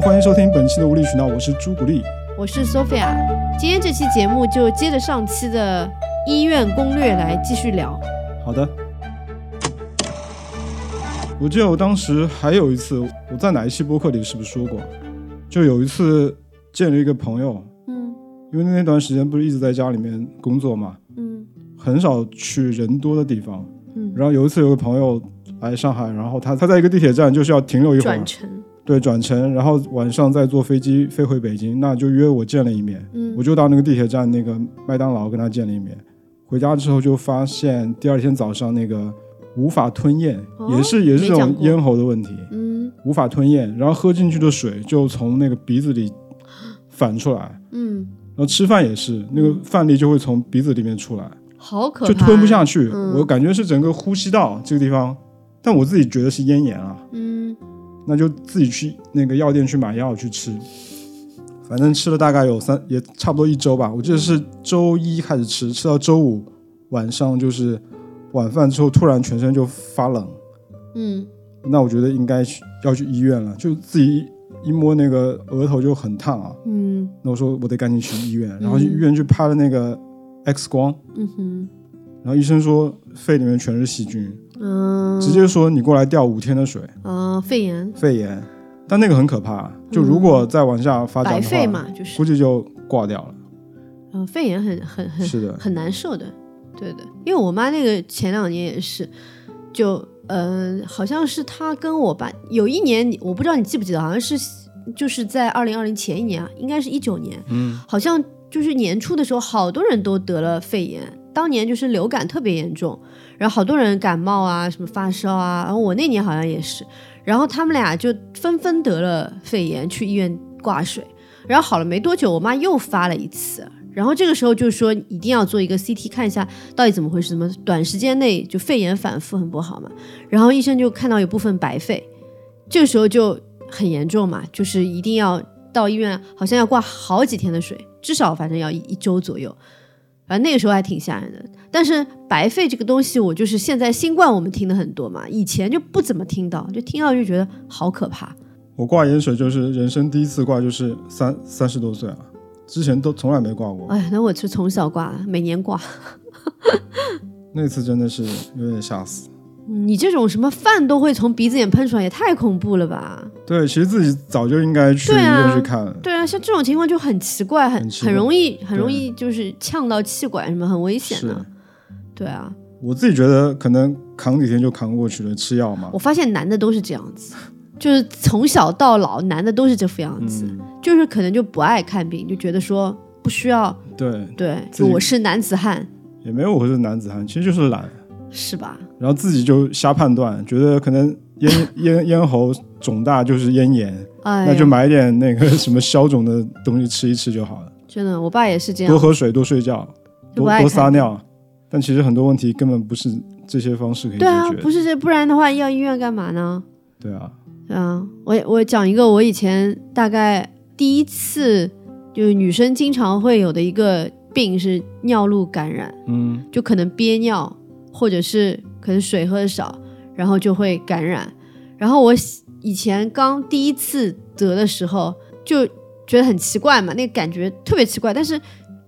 Hello，欢迎收听本期的无理取闹，我是朱古力。我是 Sophia，今天这期节目就接着上期的医院攻略来继续聊。好的，我记得我当时还有一次，我在哪一期播客里是不是说过？就有一次见了一个朋友，嗯因为那段时间不是一直在家里面工作嘛，嗯很少去人多的地方。嗯，然后有一次有个朋友来上海，然后他他在一个地铁站就是要停留一会儿转，乘，对，转乘，然后晚上再坐飞机飞回北京，那就约我见了一面。嗯我就到那个地铁站那个麦当劳跟他见了一面。回家之后就发现第二天早上那个无法吞咽，哦也是也是这种咽喉的问题，嗯无法吞咽，然后喝进去的水就从那个鼻子里反出来，嗯，然后吃饭也是那个饭粒就会从鼻子里面出来，好可怕，就吞不下去。嗯我感觉是整个呼吸道这个地方，但我自己觉得是咽炎啊，嗯那就自己去那个药店去买药去吃。反正吃了大概有三，也差不多一周吧。我记得是周一开始吃，吃到周五晚上，就是晚饭之后突然全身就发冷，嗯。那我觉得应该去要去医院了。就自己一摸那个额头就很烫啊，嗯。那我说我得赶紧去医院，然后去医院去拍了那个 X 光，嗯哼。然后医生说肺里面全是细菌，嗯，直接说你过来吊五天的水，啊肺炎肺炎。但那个很可怕，就如果再往下发展的话，白肺嘛，就是估计就挂掉了。呃肺炎很很很是的，很难受的，对的，因为我妈那个前两年也是，就呃，好像是她跟我爸有一年，我不知道你记不记得，好像是就是在二零二零前一年啊，应该是一九年，嗯，好像就是年初的时候，好多人都得了肺炎，当年就是流感特别严重，然后好多人感冒啊，什么发烧啊，然后我那年好像也是，然后他们俩就纷纷得了肺炎，去医院挂水，然后好了没多久，我妈又发了一次。然后这个时候就说一定要做一个 CT 看一下到底怎么回事，怎么短时间内就肺炎反复很不好嘛。然后医生就看到有部分白肺，这个时候就很严重嘛，就是一定要到医院，好像要挂好几天的水，至少反正要一一周左右。反正那个时候还挺吓人的。但是白肺这个东西，我就是现在新冠我们听的很多嘛，以前就不怎么听到，就听到就觉得好可怕。我挂盐水就是人生第一次挂，就是三三十多岁啊，之前都从来没挂过。哎，那我是从小挂，每年挂。那次真的是有点吓死。你这种什么饭都会从鼻子眼喷出来，也太恐怖了吧？对，其实自己早就应该去医院去看。对啊，像这种情况就很奇怪，很很容易，很容易就是呛到气管什么，很危险是的。对啊，我自己觉得可能扛几天就扛过去了，吃药嘛我。发现男的都是这样子，就是从小到老，男的都是这副样子，嗯，就是可能就不爱看病，就觉得说不需要，对，对，我是男子汉，也没有我是男子汉，其实就是懒，是吧？然后自己就瞎判断，觉得可能咽咽咽喉肿大就是咽炎，哎，那就买点那个什么消肿的东西吃一吃就好了。真的，我爸也是这样，多喝水，多睡觉，多多撒尿。但其实很多问题根本不是这些方式可以解决对啊，不是这，不然的话要医院干嘛呢？对啊，对啊，我我讲一个我以前大概第一次就是女生经常会有的一个病是尿路感染，嗯就可能憋尿，或者是可能水喝的少，然后就会感染。然后我以前刚第一次得的时候，就觉得很奇怪嘛，那个感觉特别奇怪，但是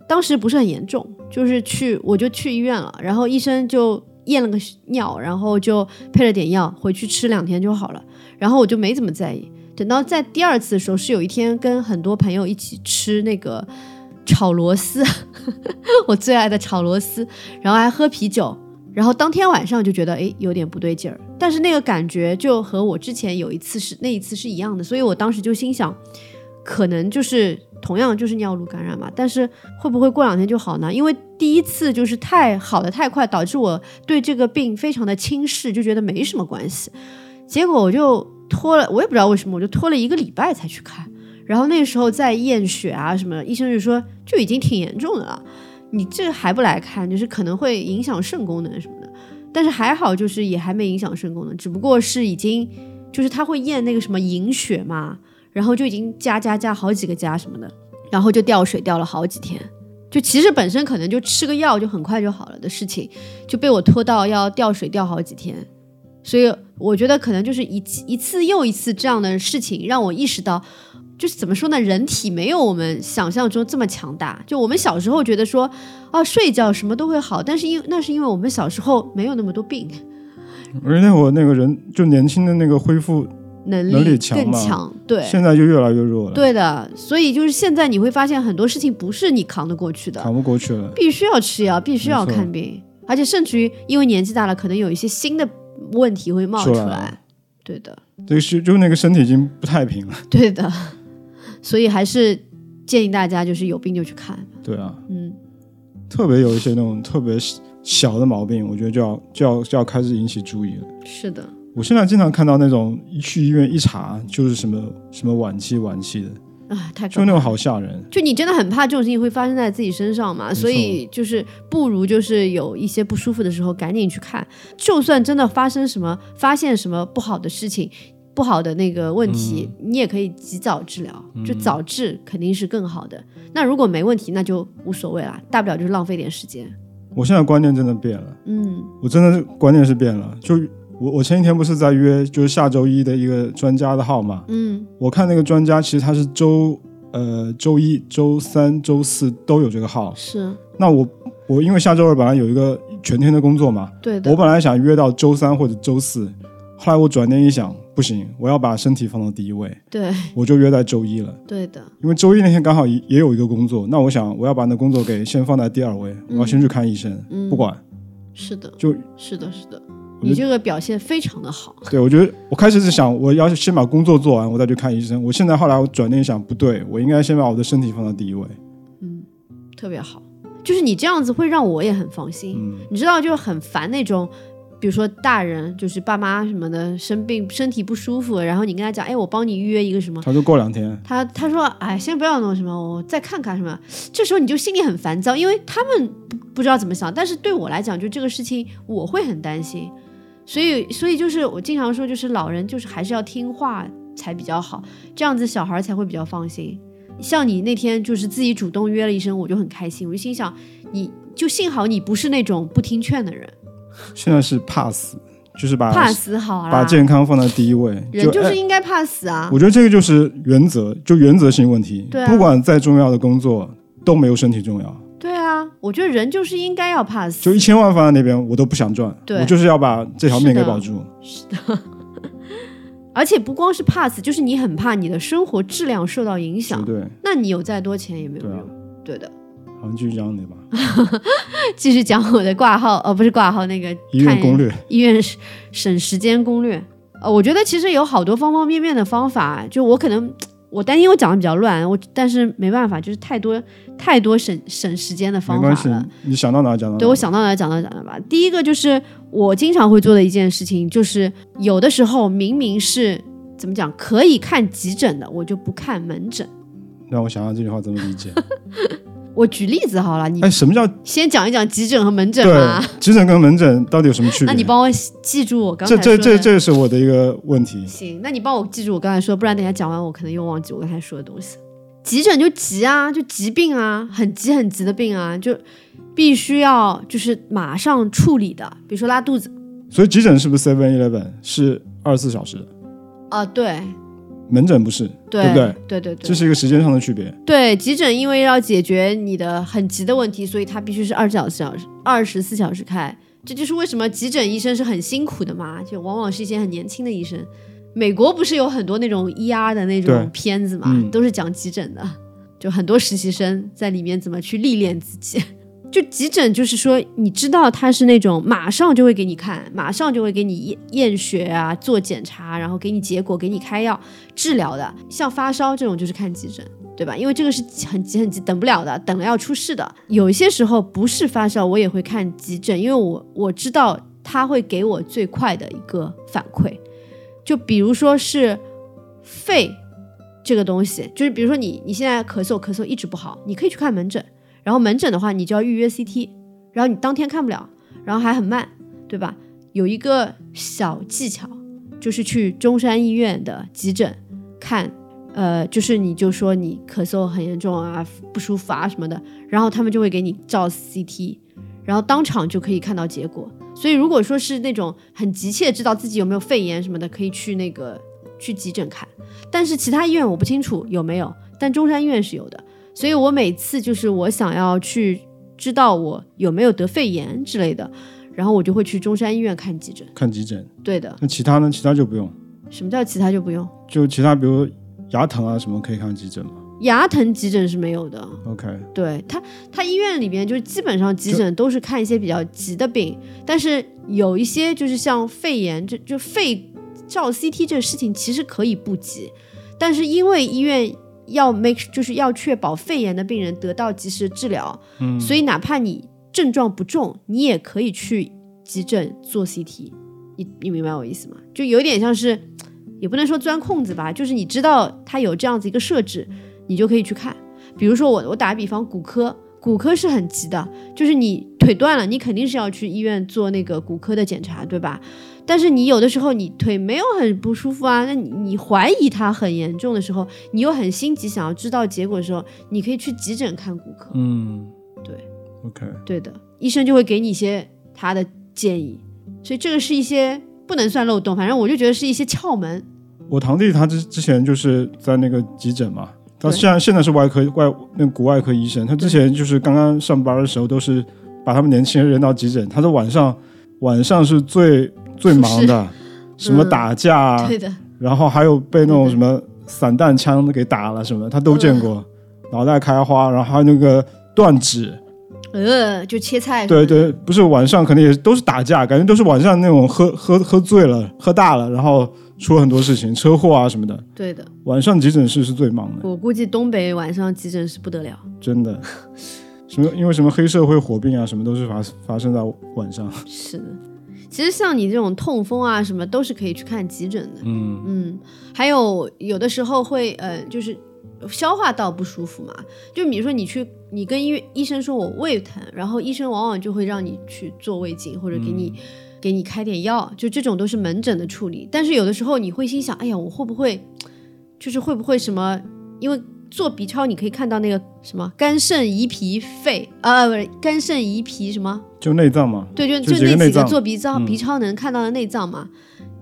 当时不是很严重，就是去我就去医院了，然后医生就验了个尿，然后就配了点药，回去吃两天就好了，然后我就没怎么在意。等到在第二次的时候，是有一天跟很多朋友一起吃那个炒螺丝，我最爱的炒螺丝，然后还喝啤酒，然后当天晚上就觉得诶有点不对劲儿，但是那个感觉就和我之前有一次是那一次是一样的，所以我当时就心想，可能就是同样就是尿路感染嘛，但是会不会过两天就好呢？因为第一次就是太好的太快，导致我对这个病非常的轻视，就觉得没什么关系，结果我就拖了，我也不知道为什么，我就拖了一个礼拜才去看。然后那时候在验血啊什么，医生就说就已经挺严重的了，你这还不来看，就是可能会影响肾功能什么的。但是还好，就是也还没影响肾功能，只不过是已经就是他会验那个什么凝血嘛，然后就已经加加加好几个加什么的，然后就掉水掉了好几天。就其实本身可能就吃个药就很快就好了的事情，就被我拖到要掉水掉好几天。所以我觉得可能就是一一次又一次这样的事情，让我意识到，就是怎么说呢？人体没有我们想象中这么强大。就我们小时候觉得说，啊，睡觉什么都会好，但是因那是因为我们小时候没有那么多病，而且那会儿那个人就年轻的那个恢复，能能力更强。对，现在就越来越弱了，对的。所以就是现在你会发现很多事情不是你扛得过去的，扛不过去了。必须要吃药，必须要看病，而且甚至于因为年纪大了，可能有一些新的问题会冒出来出来。对的，这个是就那个身体已经不太平了。对的。所以还是建议大家就是有病就去看。对啊，嗯，特别有一些那种特别小的毛病，我觉得就要就要就要开始引起注意了。是的，我现在经常看到那种一去医院一查就是什么什么晚期晚期的，啊，太可就那种。好吓人。就你真的很怕这种事情会发生在自己身上嘛，所以就是不如就是有一些不舒服的时候赶紧去看，就算真的发生什么发现什么不好的事情。不好的那个问题，你也可以及早治疗，就早治肯定是更好的。那如果没问题，那就无所谓啦，大不了就是浪费点时间。我现在观念真的变了，嗯我真的是观念是变了。就我我前几天不是在约就是下周一的一个专家的号嘛，嗯我看那个专家其实他是周呃周一周三周四都有这个号。是那我我因为下周二本来有一个全天的工作嘛，对的我，本来想约到周三或者周四，后来我转念一想，不行，我要把身体放到第一位，对我就约在周一了。对的，因为周一那天刚好也也有一个工作，那我想我要把那工作给先放在第二位，我要先去看医生，嗯，不管是的，就是的，是的，你这个表现非常的好。对我觉得我开始是想我要先把工作做完，我再去看医生。我现在后来我转念一想，不对，我应该先把我的身体放到第一位。嗯特别好，就是你这样子会让我也很放心。嗯，你知道，就是很烦那种，比如说大人，就是爸妈什么的生病身体不舒服，然后你跟他讲，哎，我帮你预约一个什么。他说过两天，他他说，哎，先不要弄什么，我再看看什么。这时候你就心里很烦躁，因为他们不不知道怎么想，但是对我来讲，就这个事情我会很担心，所以所以就是我经常说，就是老人就是还是要听话才比较好，这样子小孩才会比较放心。像你那天就是自己主动约了医生，我就很开心，我就心想，你就幸好你不是那种不听劝的人，现在是怕死，就是把怕死好把，健康放在第一位。人就是哎应该怕死啊我。觉得这个就是原则，就原则性问题。对啊不管再重要的工作都没有身体重要。对啊，我觉得人就是应该要怕死。就一千万放在那边，我都不想赚，对我就是要把这条命是的给保住。而且不光是怕死，就是你很怕你的生活质量受到影响，对，那你有再多钱也没有对啊用。对的，好像继续讲你吧。继续讲我的挂号，呃，不是挂号，那个医院攻略，医院省时间攻略。呃，我觉得其实有好多方方面面的方法，就我可能我担心我讲的比较乱，我但是没办法，就是太多太多省省时间的没关系方法了。，你想到哪讲到哪。对我想到哪讲到哪吧。第一个就是我经常会做的一件事情，就是有的时候明明是怎么讲可以看急诊的，我就不看门诊。让我想想这句话怎么理解。我举例子好了，你哎，什么叫先讲一讲急诊和门诊对嘛。急诊跟门诊到底有什么区别？那你帮我记住我刚这这才说的。这这是我的一个问题。行，那你帮我记住我刚才说，不然等一下讲完我可能又忘记我刚才说的东西。急诊就急啊，就疾病啊，很急很急的病啊，就必须要就是马上处理的，比如说拉肚子所以急诊是不是 Seven Eleven 是二十四小时的，啊，对门诊不是，对不对？对对对这是一个时间上的区别。对，急诊因为要解决你的很急的问题，所以它必须是二十四小时二十四小时开。这就是为什么急诊医生是很辛苦的嘛，就往往是一些很年轻的医生。美国不是有很多那种 ER 的那种片子嘛，嗯都是讲急诊的，就很多实习生在里面怎么去历练自己。就急诊就是说，你知道他是那种马上就会给你看，马上就会给你验验血啊，做检查，然后给你结果，给你开药治疗的。像发烧这种就是看急诊。对吧？因为这个是很急很急，等不了的，等了要出事的。有一些时候不是发烧，我也会看急诊，因为我我知道他会给我最快的一个反馈。就比如说是肺这个东西，就是比如说你你现在咳嗽咳嗽一直不好，你可以去看门诊，然后门诊的话你就要预约 CT，然后你当天看不了，然后还很慢，对吧？有一个小技巧，就是去中山医院的急诊看。呃，就是你就说你咳嗽很严重啊，不舒服啊什么的，然后他们就会给你照 CT，然后当场就可以看到结果。所以如果说是那种很急切知道自己有没有肺炎什么的，可以去那个去急诊看，但是其他医院我不清楚有没有，但中山医院是有的。所以我每次就是我想要去知道我有没有得肺炎之类的，然后我就会去中山医院看急诊。看急诊。对的，那其他呢？其他就不用。什么叫其他就不用？就其他，比如牙疼啊什么，可以看急诊吗牙疼急诊是没有的。？OK，对他，他医院里边就是基本上急诊都是看一些比较急的病，但是有一些就是像肺炎，就就肺照 CT 这个事情其实可以不急，但是因为医院要 make 就是要确保肺炎的病人得到及时治疗，嗯，所以哪怕你症状不重，你也可以去急诊做 CT。你你明白我意思吗？就有点像是，也不能说钻空子吧，就是你知道它有这样子一个设置，你就可以去看。比如说我我打个比方，骨科，骨科是很急的，就是你腿断了，你肯定是要去医院做那个骨科的检查，对吧？但是你有的时候你腿没有很不舒服啊，那你你怀疑它很严重的时候，你又很心急想要知道结果的时候，你可以去急诊看骨科。嗯，对，OK，对的，医生就会给你一些他的建议，所以这个是一些不能算漏洞，反正我就觉得是一些窍门。我堂弟他之之前就是在那个急诊嘛，他对。现在现在是外科外那个骨外科医生，他之前就是刚刚上班的时候都是把他们年轻人扔到急诊，他说晚上晚上是最最忙的，什么打架啊，对的，然后还有被那种什么散弹枪给打了什么，他都见过，脑袋开花，然后还有那个断指，呃，就切菜。对，对，不是晚上肯定也都是打架，感觉都是晚上那种喝 喝喝醉了、喝大了，然后出了很多事情，车祸啊什么的。对的，晚上急诊室是最忙的，我估计东北晚上急诊室不得了。真的。什么？因为什么黑社会火并啊，什么都是发发生在晚上。是的，其实像你这种痛风啊什么，都是可以去看急诊的。嗯嗯，还有有的时候会呃，就是消化道不舒服嘛，就比如说你去，你跟医院医生说我胃疼，然后医生往往就会让你去做胃镜或者给你、给你开点药，就这种都是门诊的处理。但是有的时候你会心想，哎呀，我会不会就是会不会什么？因为做 B 超你可以看到那个什么肝肾胰脾肺啊，不是肝肾胰脾什么。就内脏嘛。对，就就就那几个做 B 超嗯鼻超能看到的内脏嘛。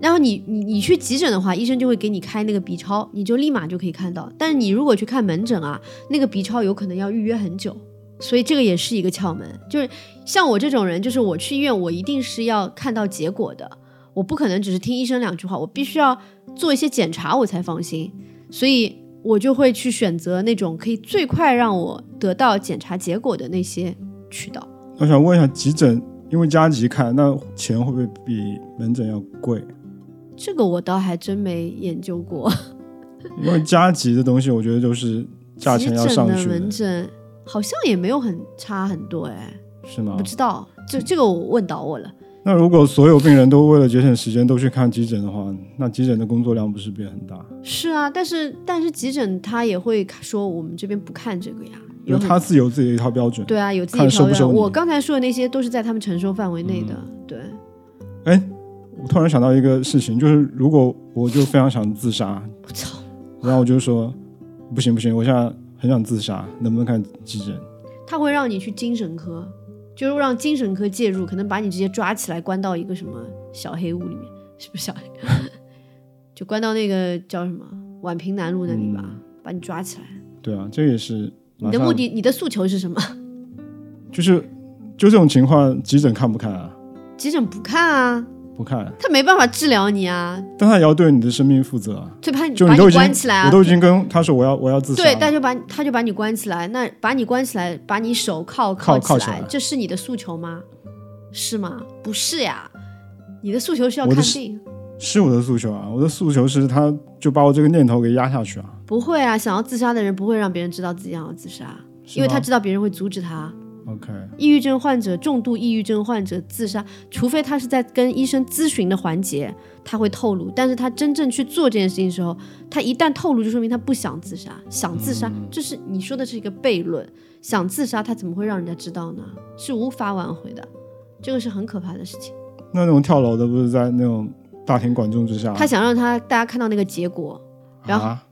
然后你你你去急诊的话，医生就会给你开那个 B 超，你就立马就可以看到。但是你如果去看门诊啊，那个 B 超有可能要预约很久，所以这个也是一个窍门。就是像我这种人，就是我去医院，我一定是要看到结果的，我不可能只是听医生两句话，我必须要做一些检查我才放心。所以我就会去选择那种可以最快让我得到检查结果的那些渠道。我想问一下，急诊因为加急看，那钱会不会比门诊要贵？这个我倒还真没研究过。因为加急的东西，我觉得就是价钱要上急诊的去门诊好像也没有很差很多哎，是吗不？知道这这个我问倒我了。那如果所有病人都为了节省时间都去看急诊的话，那急诊的工作量不是变很大？是啊，但是但是急诊他也会说我们这边不看这个呀，有很因为他自有自己的一套标准。对啊，有自己看的条件。收不我刚才说的那些都是在他们承受范围内的，对。哎，我突然想到一个事情，就是如果我就非常想自杀，我操，然后我就说不行不行，我现在很想自杀，能不能看急诊？他会让你去精神科，就是让精神科介入，可能把你直接抓起来关到一个什么小黑屋里面，是不是小黑？就关到那个叫什么宛平南路那里吧，把你抓起来。对啊，这也是你的目的，你的诉求是什么？就是就这种情况，急诊看不看啊？急诊不看啊，不看，他没办法治疗你啊，但他也要对你的生命负责啊。就把你把你关起来啊。我都已经跟他说我要我要自杀对，了，但就把他就把你关起来，那把你关起来，把你手铐起铐铐起来这是你的诉求吗？是吗？不是呀，你的诉求是要看病。是我的诉求啊，我的诉求是他就把我这个念头给压下去啊，不会啊，想要自杀的人不会让别人知道自己想要自杀，因为他知道别人会阻止他。OK 抑郁症患者、重度抑郁症患者自杀，除非他是在跟医生咨询的环节，他会透露。但是他真正去做这件事情的时候，他一旦透露，就说明他不想自杀。想自杀，嗯这是你说的是一个悖论。想自杀，他怎么会让人家知道呢？是无法挽回的，这个是很可怕的事情。那那种跳楼的不是在那种大庭广众之下，他想让他大家看到那个结果，然后啊，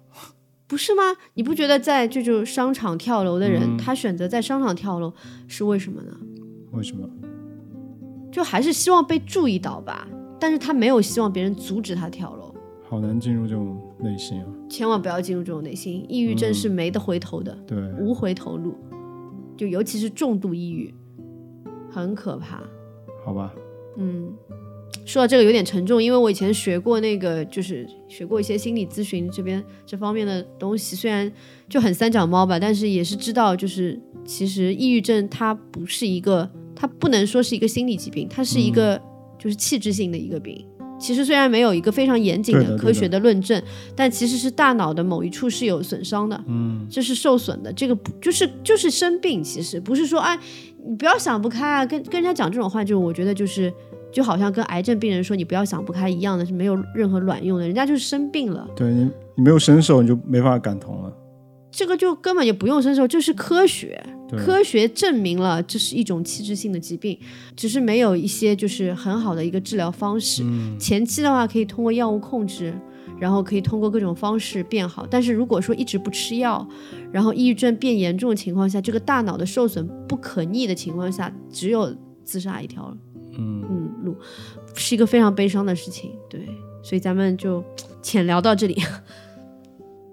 不是吗？你不觉得在这种商场跳楼的人，嗯他选择在商场跳楼是为什么呢？为什么？就还是希望被注意到吧，但是他没有希望别人阻止他跳楼。好难进入这种内心啊。千万不要进入这种内心，抑郁症是没得回头的，对，无回头路。就尤其是重度抑郁，很可怕。好吧，嗯，说到这个有点沉重，因为我以前学过那个，就是学过一些心理咨询这边这方面的东西，虽然就很三脚猫吧，但是也是知道，就是其实抑郁症它不是一个，它不能说是一个心理疾病，它是一个就是器质性的一个病。其实虽然没有一个非常严谨的科学的论证，但其实是大脑的某一处是有损伤的，嗯，这是受损的。这个不就是就是生病，其实不是说哎，你不要想不开啊，跟跟人家讲这种话，就我觉得就是就好像跟癌症病人说你不要想不开一样的，是没有任何卵用的。人家就是生病了，对你你没有伸手，你就没法感同了。这个就根本就不用伸手，就是科学。科学证明了这是一种器质性的疾病，只是没有一些就是很好的一个治疗方式。前期的话可以通过药物控制，然后可以通过各种方式变好。但是如果说一直不吃药，然后抑郁症变严重的情况下，这个大脑的受损不可逆的情况下，只有自杀一条嗯，嗯是一个非常悲伤的事情。对，所以咱们就浅聊到这里。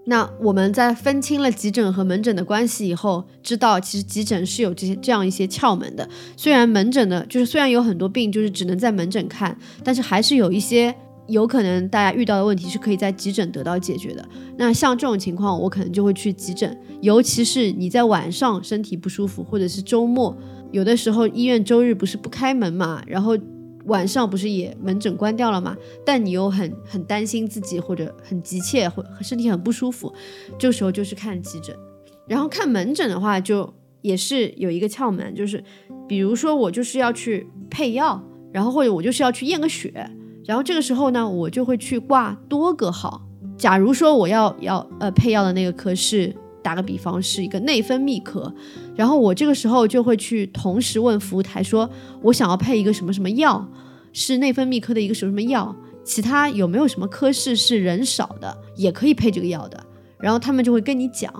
那我们在分清了急诊和门诊的关系以后，知道其实急诊是有这些这样一些窍门的。虽然门诊的，就是虽然有很多病就是只能在门诊看，但是还是有一些有可能大家遇到的问题是可以在急诊得到解决的。那像这种情况，我可能就会去急诊，尤其是你在晚上身体不舒服，或者是周末，有的时候医院周日不是不开门嘛，然后晚上不是也门诊关掉了嘛？但你又很很担心自己或者很急切或身体很不舒服，这时候就是看急诊。然后看门诊的话，就也是有一个窍门，就是比如说我就是要去配药，然后或者我就是要去验个血，然后这个时候呢，我就会去挂多个号。假如说我要要呃配药的那个科是打个比方是一个内分泌科，然后我这个时候就会去同时问服务台说，我想要配一个什么什么药，是内分泌科的一个什么什么药，其他有没有什么科室是人少的，也可以配这个药的。然后他们就会跟你讲，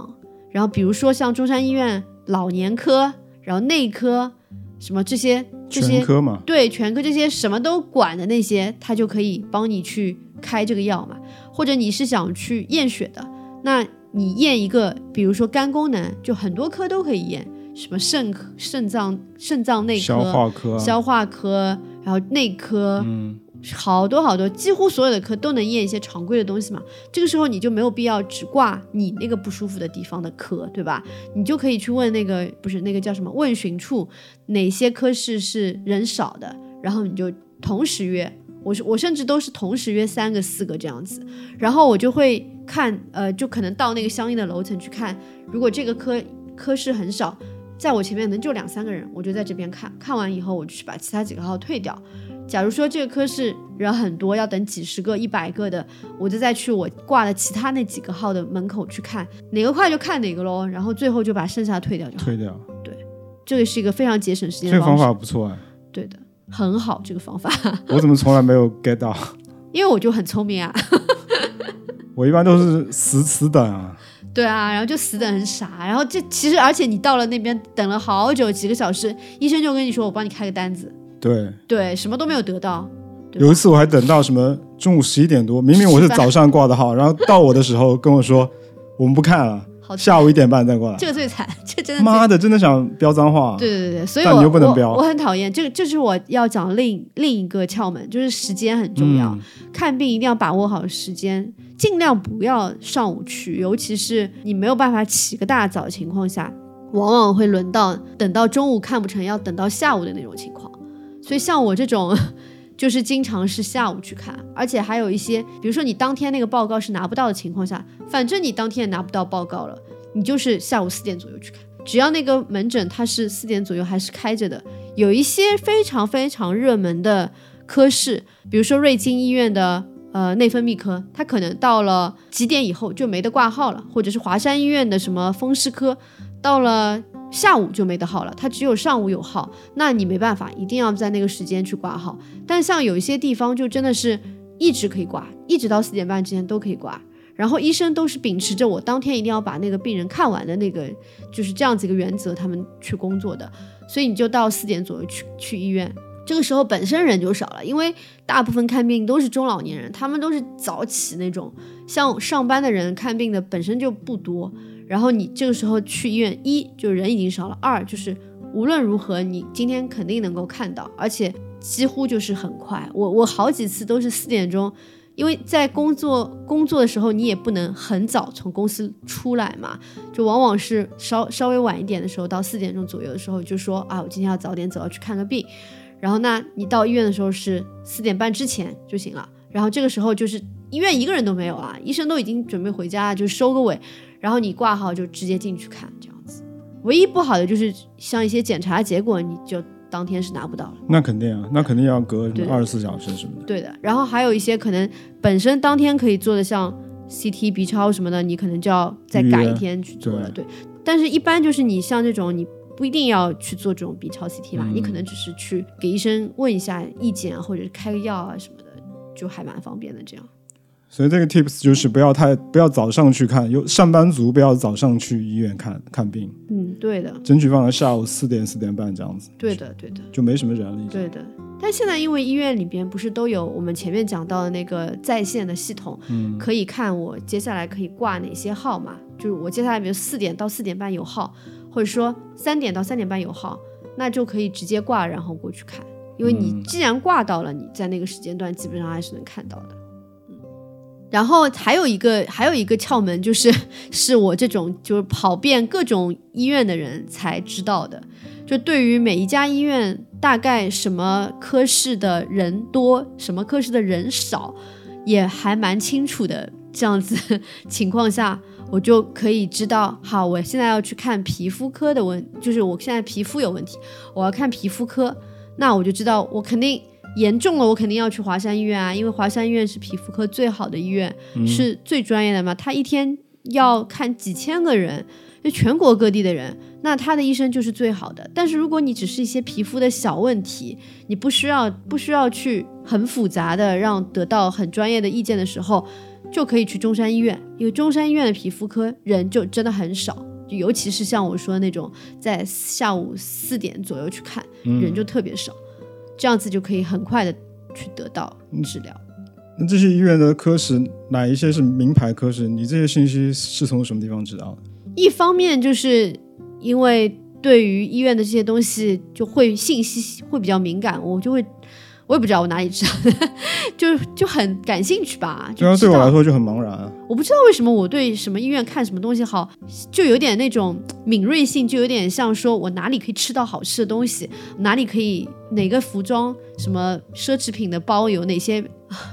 然后比如说像中山医院老年科，然后内科，什么这些这些全科嘛，对全科这些什么都管的那些，他就可以帮你去开这个药嘛。或者你是想去验血的，那你验一个，比如说肝功能，就很多科都可以验，什么肾科、肾脏、肾脏内科、消化科啊，消化科，然后内科，嗯，好多好多，几乎所有的科都能验一些常规的东西嘛。这个时候你就没有必要只挂你那个不舒服的地方的科，对吧？你就可以去问那个不是那个叫什么问询处，哪些科室是人少的，然后你就同时约。我是我甚至都是同时约三个四个这样子，然后我就会看，呃，就可能到那个相应的楼层去看，如果这个科科室很少，在我前面能就两三个人，我就在这边看看完以后，我就去把其他几个号退掉。假如说这个科室人很多，要等几十个、一百个的，我就再去我挂的其他那几个号的门口去看，哪个快就看哪个喽，然后最后就把剩下退掉就好。退掉。这个是一个非常节省时间这个方的方，法不错啊，对的，很好这个方法，我怎么从来没有 get 到？因为我就很聪明啊，我一般都是死死等啊，对啊，然后就死等很傻，然后这其实而且你到了那边等了好久几个小时，医生就跟你说我帮你开个单子，对。对，什么都没有得到，有一次我还等到什么中午十一点多，明明我是早上挂的号，然后到我的时候跟我说我们不看了，好下午一点半再过来。这个最惨，这真的妈的，真的想飙脏话。对对对对，所以我你又不能标我我很讨厌这个，这是我要讲另另一个窍门，就是时间很重要。嗯看病一定要把握好时间，尽量不要上午去，尤其是你没有办法起个大早的情况下，往往会轮到等到中午看不成，要等到下午的那种情况。所以像我这种。就是经常是下午去看，而且还有一些，比如说你当天那个报告是拿不到的情况下，反正你当天也拿不到报告了，你就是下午四点左右去看。只要那个门诊它是四点左右还是开着的，有一些非常非常热门的科室，比如说瑞金医院的呃内分泌科，它可能到了几点以后就没得挂号了，或者是华山医院的什么风湿科，到了下午就没得号了，它只有上午有号，那你没办法，一定要在那个时间去挂号。但像有一些地方就真的是一直可以挂，一直到四点半之前都可以挂。然后医生都是秉持着我当天一定要把那个病人看完的那个就是这样子一个原则，他们去工作的。所以你就到四点左右去去医院这个时候本身人就少了，因为大部分看病都是中老年人，他们都是早起那种，像上班的人看病的本身就不多。然后你这个时候去医院，一就人已经少了，二就是无论如何你今天肯定能够看到，而且几乎就是很快。我我好几次都是四点钟，因为在工作工作的时候你也不能很早从公司出来嘛，就往往是稍稍微晚一点的时候，到四点钟左右的时候就说啊，我今天要早点走，要去看个病。然后那你到医院的时候是四点半之前就行了。然后这个时候就是医院一个人都没有啊，医生都已经准备回家，就收个尾。然后你挂号就直接进去看这样子。唯一不好的就是像一些检查结果，你就当天是拿不到了。那肯定啊，那肯定要隔对二十四小时什么的。对的。然后还有一些可能本身当天可以做的，像 CT、B 超什么的，你可能就要再改一天去做了。对。但是，一般就是你像这种你。不一定要去做这种 B 超 CT 啦，你可能只是去给医生问一下意见啊，或者是开个药啊什么的，就还蛮方便的。这样，所以这个 tips 就是不要太不要早上去看，有上班族不要早上去医院看看病。嗯，对的，争取放在下午四点四点半这样子。对的，对的，就没什么人了。对的，但现在因为医院里边不是都有我们前面讲到的那个在线的系统，嗯，可以看我接下来可以挂哪些号嘛？就是我接下来比如四点到四点半有号。或者说三点到三点半有号，那就可以直接挂，然后过去看。因为你既然挂到了，你在那个时间段基本上还是能看到的。然后还有一个还有一个窍门，就是 是我这种就是跑遍各种医院的人才知道的。就对于每一家医院大概什么科室的人多，什么科室的人少，也还蛮清楚的。这样子 情况下。我就可以知道，好，我现在要去看皮肤科的问，就是我现在皮肤有问题，我要看皮肤科，那我就知道我肯定严重了，我肯定要去华山医院啊，因为华山医院是皮肤科最好的医院，是最专业的嘛，他一天要看几千个人，就全国各地的人，那他的医生就是最好的。但是如果你只是一些皮肤的小问题，你不需要不需要去很复杂的让得到很专业的意见的时候。就可以去中山医院，因为中山医院的皮肤科人就真的很少，就尤其是像我说的那种，在下午四点左右去看，人就特别少，这样子就可以很快的去得到治疗。那这些医院的科室哪一些是名牌科室？你这些信息是从什么地方知道的？一方面就是因为对于医院的这些东西就会信息会比较敏感，我就会。我也不知道我哪里知道的，就就很感兴趣吧。这样对我来说就很茫然。我不知道为什么我对什么医院看什么东西好，就有点那种敏锐性，就有点像说我哪里可以吃到好吃的东西，哪里可以哪个服装什么奢侈品的包有哪些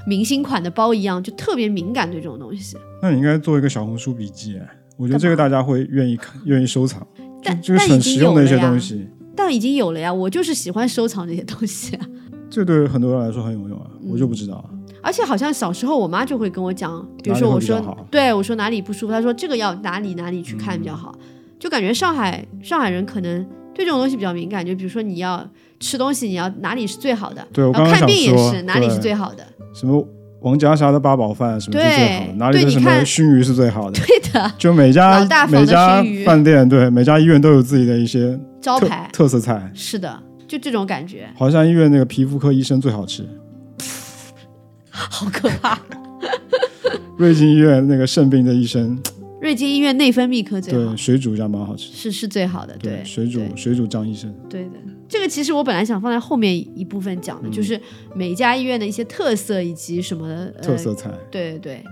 明星款的包一样，就特别敏感对这种东西。那你应该做一个小红书笔记，我觉得这个大家会愿意看，愿意收藏。但就是很实用的一些东西。但已经有了呀，我就是喜欢收藏这些东西啊。这对很多人来说很有用啊，我就不知道啊。而且好像小时候我妈就会跟我讲，比如说我说对我说哪里不舒服，她说这个要哪里哪里去看比较好。就感觉上海上海人可能对这种东西比较敏感，就比如说你要吃东西，你要哪里是最好的？对我刚刚看病也是哪里是最好的？什么王家沙的八宝饭什么是最好的？哪里的什么熏鱼是最好的？对的，就每家每家饭店对每家医院都有自己的一些招牌特色菜。是的。就这种感觉，华山医院那个皮肤科医生最好吃，好可怕。瑞金医院那个肾病的医生，瑞金医院内分泌科最好，对水煮样蛮好吃，是是最好的，对水煮水煮张医生，对的。这个其实我本来想放在后面一部分讲的，就是每一家医院的一些特色以及什么的特色菜，对对对。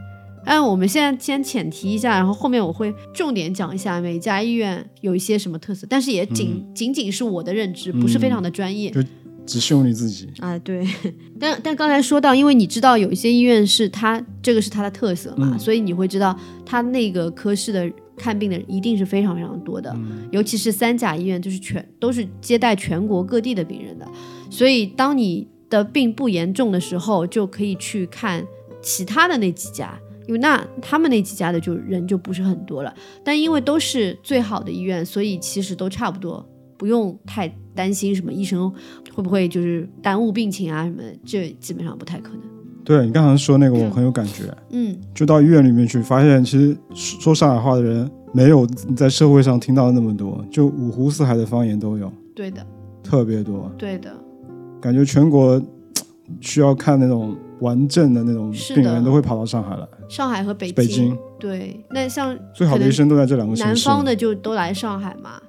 嗯，我们现在先浅提一下，然后后面我会重点讲一下每家医院有一些什么特色，但是也仅仅仅是我的认知，不是非常的专业，就只适用于自己。啊。对，但但刚才说到，因为你知道有一些医院是它这个是它的特色嘛，所以你会知道它那个科室的看病的一定是非常非常多的，尤其是三甲医院，就是全都是接待全国各地的病人的，所以当你的病不严重的时候，就可以去看其他的那几家。因为那他们那几家的就人就不是很多了，但因为都是最好的医院，所以其实都差不多，不用太担心什么医生会不会就是耽误病情啊什么的，这基本上不太可能。对你刚才说那个我很有感觉，嗯，就到医院里面去，发现其实说上海话的人没有在社会上听到的那么多，就五湖四海的方言都有，对的，特别多，对的。感觉全国 需要看那种完整的那种病人都会跑到上海来，上海和北京北京对，那像最好的医生都在这两个。南方的就都来上海嘛，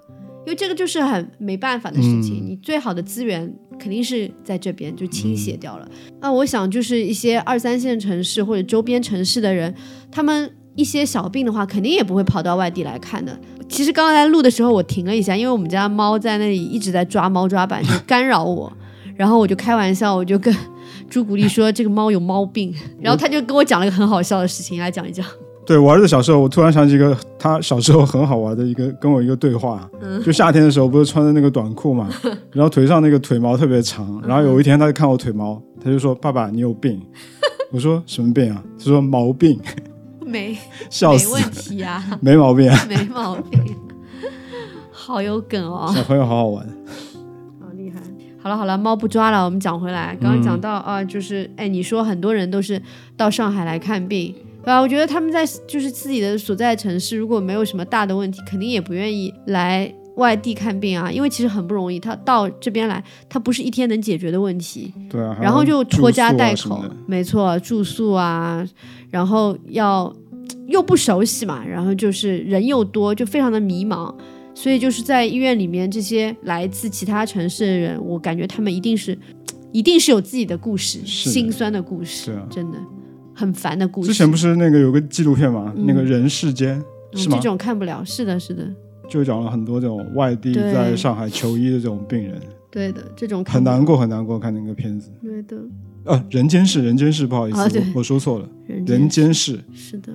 因为这个就是很没办法的事情，嗯你最好的资源肯定是在这边就倾嗯斜掉了。那我想就是一些二三线城市或者周边城市的人，他们一些小病的话，肯定也不会跑到外地来看的。其实刚才录的时候我停了一下，因为我们家猫在那里一直在抓猫抓板，就干扰我。然后我就开玩笑，我就跟朱古力说这个猫有猫病，然后他就跟我讲了一个很好笑的事情，来讲一讲。对我儿子小时候，我突然想起一个他小时候很好玩的一个跟我一个对话，嗯就夏天的时候不是穿的那个短裤嘛，然后腿上那个腿毛特别长，然后有一天他就看我腿毛，他就说：“爸爸，你有病。”我说：“什么病啊？”他说：“毛病。没”笑死，没问题啊、没毛病啊，没毛病，好有梗哦，小朋友好好玩。好了好了，猫不抓了，我们讲回来，刚刚讲到、啊，就是哎，你说很多人都是到上海来看病，对吧？我觉得他们在就是自己的所在城市，如果没有什么大的问题，肯定也不愿意来外地看病啊，因为其实很不容易，他到这边来，他不是一天能解决的问题。对啊，然后就拖家带口，没错，住宿啊，然后要 又不熟悉嘛，然后就是人又多，就非常的迷茫。所以就是在医院里面，这些来自其他城市的人，我感觉他们一定是，一定是有自己的故事，心酸的故事，啊真的很烦的故事。之前不是那个有个纪录片嘛，嗯那个人世间是吗嗯这？种看不了，是的，是的，就讲了很多这种外地在上海求医的这种病人，对的，这种很难过很难过。看那个片子，对的，啊，人间世，人间世，不好意思，啊我我说错了，人人间世。是的，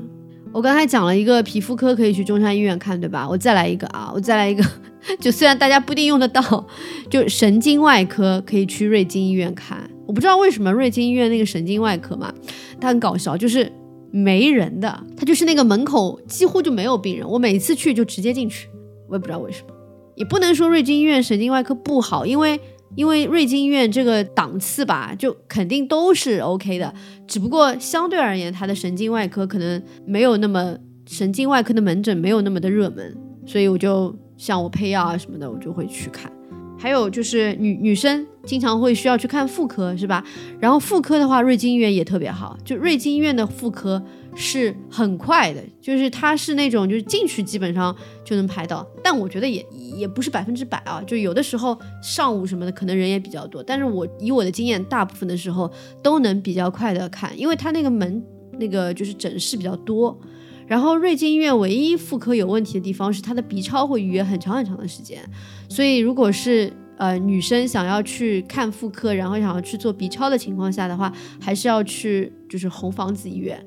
我刚才讲了一个皮肤科可以去中山医院看，对吧？我再来一个啊，我再来一个，就虽然大家不一定用得到，就神经外科可以去瑞金医院看。我不知道为什么瑞金医院那个神经外科嘛，它很搞笑，就是没人的，它就是那个门口几乎就没有病人，我每次去就直接进去，我也不知道为什么。也不能说瑞金医院神经外科不好，因为因为瑞金医院这个档次吧，就肯定都是 OK 的。只不过相对而言，它的神经外科可能没有那么神经外科的门诊没有那么的热门，所以我就像我配药啊什么的，我就会去看。还有就是女女生经常会需要去看妇科，是吧？然后妇科的话，瑞金医院也特别好，就瑞金医院的妇科是很快的，就是它是那种就是进去基本上就能排到，但我觉得也也不是百分之百啊，就有的时候上午什么的可能人也比较多，但是我以我的经验，大部分的时候都能比较快的看，因为它那个门那个就是诊室比较多。然后瑞金医院唯一妇科有问题的地方是它的 B 超会预约很长很长的时间，所以如果是呃女生想要去看妇科，然后想要去做 B 超的情况下的话，还是要去就是红房子医院，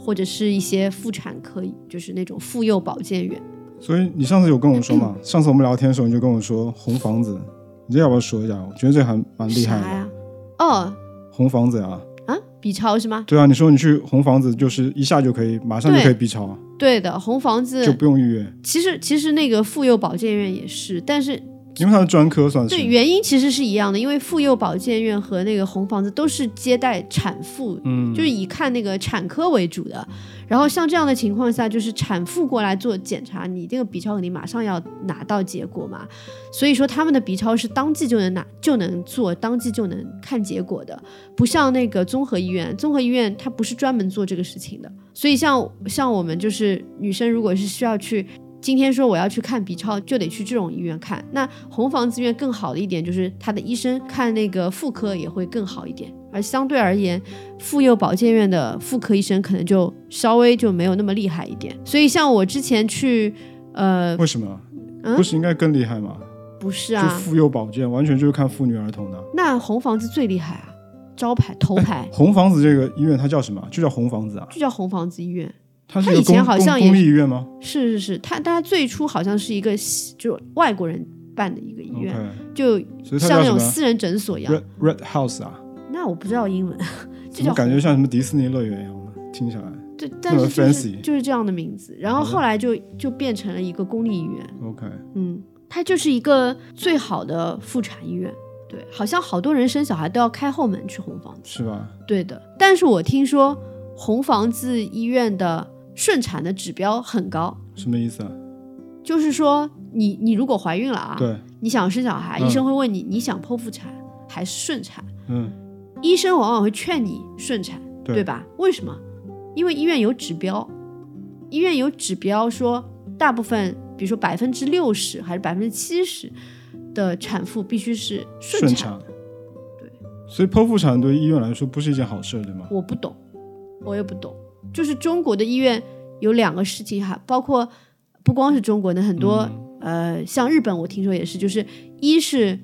或者是一些妇产科，就是那种妇幼保健院。所以你上次有跟我说嘛？上次我们聊天的时候你就跟我说红房子，你这要不要说一下？我觉得这还蛮厉害的。哦红房子啊，啊，B 超是吗？对啊，你说你去红房子就是一下就可以，马上就可以 B 超啊，对的，红房子就不用预约，其实其实那个妇幼保健院也是，但是因为它是专科算是。对原因其实是一样的，因为妇幼保健院和那个红房子都是接待产妇，嗯，就是以看那个产科为主的。然后像这样的情况下，就是产妇过来做检查，你这个 B 超肯定马上要拿到结果嘛。所以说他们的 B 超是当即就能拿就能做，当即就能看结果的，不像那个综合医院，综合医院它不是专门做这个事情的。所以像像我们就是女生，如果是需要去。今天说我要去看 B 超，就得去这种医院看。那红房子医院更好的一点就是，他的医生看那个妇科也会更好一点。而相对而言，妇幼保健院的妇科医生可能就稍微就没有那么厉害一点。所以像我之前去，呃，为什么？嗯不是应该更厉害吗？不是啊，妇幼保健，完全就是看妇女儿童的。那红房子最厉害啊，招牌头牌红房子这个医院它叫什么？就叫红房子啊？就叫红房子医院。它是一个它以前好像也公立医院吗是是是，它它最初好像是一个就外国人办的一个医院就像那种私人诊所一样。？Red Red House 啊？那我不知道英文，就叫感觉像什么迪士尼乐园一样的？听起来对，但是就是 fancy 就是这样的名字。然后后来就就变成了一个公立医院。OK。嗯，它就是一个最好的妇产医院。对，好像好多人生小孩都要开后门去红房子。是吧？对的，但是我听说红房子医院的顺产的指标很高，什么意思啊？就是说你你如果怀孕了啊，对，你想生小孩，嗯医生会问你你想剖腹产还是顺产，嗯，医生往往会劝你顺产，对对吧？为什么？因为医院有指标，医院有指标说，大部分，比如说百分之六十还是百分之七十的产妇必须是顺。产。对，所以剖腹产对医院来说不是一件好事，对吗？我不懂，我也不懂。就是中国的医院有两个事情哈，包括不光是中国的很多、呃，像日本我听说也是，就是一是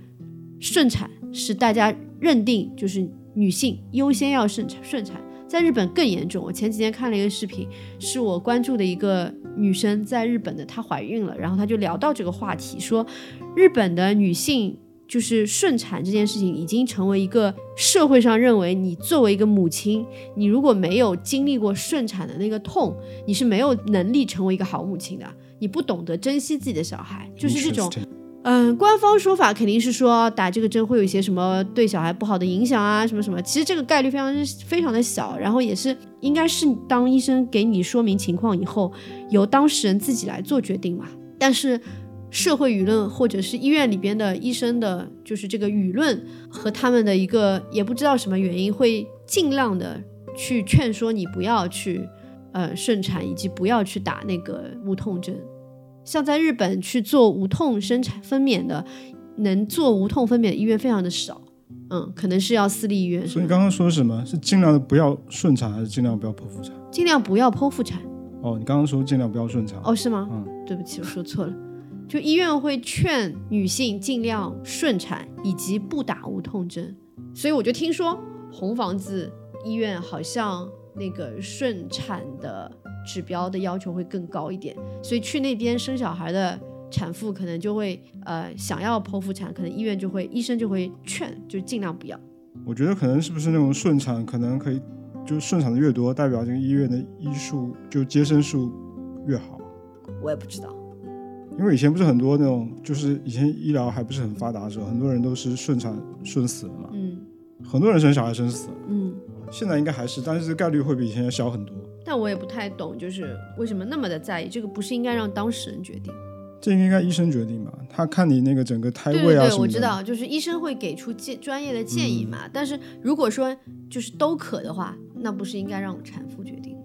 顺产是大家认定就是女性优先要顺产顺产，在日本更严重。我前几天看了一个视频，是我关注的一个女生在日本的，她怀孕了，然后她就聊到这个话题，说日本的女性就是顺产这件事情已经成为一个社会上认为你作为一个母亲，你如果没有经历过顺产的那个痛，你是没有能力成为一个好母亲的。你不懂得珍惜自己的小孩，就是这种嗯，官方说法肯定是说打这个针会有一些什么对小孩不好的影响啊，什么什么。其实这个概率非常非常的小，然后也是应该是当医生给你说明情况以后，由当事人自己来做决定嘛。但是社会舆论或者是医院里边的医生的，就是这个舆论和他们的一个也不知道什么原因，会尽量的去劝说你不要去呃顺产，以及不要去打那个无痛针。像在日本去做无痛生产分娩的，能做无痛分娩的医院非常的少，嗯，可能是要私立医院，所以你刚刚说什么？是尽量的不要顺产，还是尽量不要剖腹产？尽量不要剖腹产。哦，你刚刚说尽量不要顺产。哦，是吗？嗯，对不起，我说错了。就医院会劝女性尽量顺产，以及不打无痛针。所以我就听说红房子医院好像那个顺产的指标的要求会更高一点，所以去那边生小孩的产妇可能就会呃想要剖腹产，可能医院就会医生就会劝，就尽量不要。我觉得可能是不是那种顺产，可能可以，就顺产的越多，代表这个医院的医术就接生术越好。我也不知道，因为以前不是很多那种，就是以前医疗还不是很发达的时候，很多人都是顺产顺死的嘛，嗯很多人生小孩生死了。嗯。现在应该还是，但是概率会比以前要小很多。但我也不太懂，就是为什么那么的在意这个，不是应该让当事人决定？这应该医生决定吧？他看你那个整个胎对对对，位啊什么的。我知道，就是医生会给出建专业的建议嘛。但是如果说就是都可的话，那不是应该让产妇决定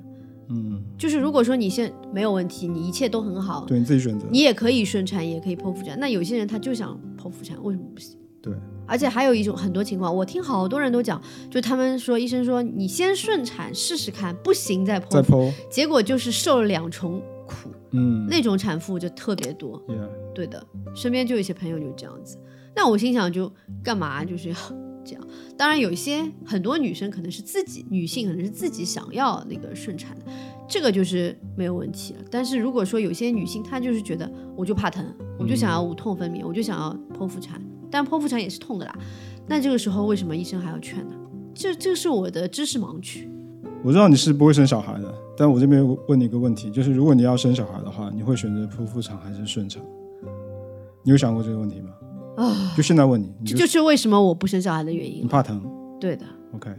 就是如果说你现没有问题，你一切都很好，对你自己选择。你也可以顺产，也可以剖腹产。那有些人他就想剖腹产，为什么不行？对，而且还有一种很多情况，我听好多人都讲，就他们说医生说你先顺产试试看，不行再剖腹，再剖，结果就是受了两重苦，嗯，那种产妇就特别多。yeah, 对的，身边就有一些朋友就是这样子。那我心想，就干嘛就是要 这样？当然，有一些很多女生可能是自己女性，可能是自己想要那个顺产的，这个就是没有问题了。但是如果说有些女性她就是觉得我就怕疼，我就想要无痛分娩，我就想要剖腹产，但剖腹产也是痛的啦。那这个时候为什么医生还要劝呢？这这是我的知识盲区。我知道你是不会生小孩的，但我这边问你一个问题，就是如果你要生小孩的话，你会选择剖腹产还是顺产？你有想过这个问题吗？啊，就现在问你，你就这就是为什么我不生小孩的原因。你怕疼对的。？OK，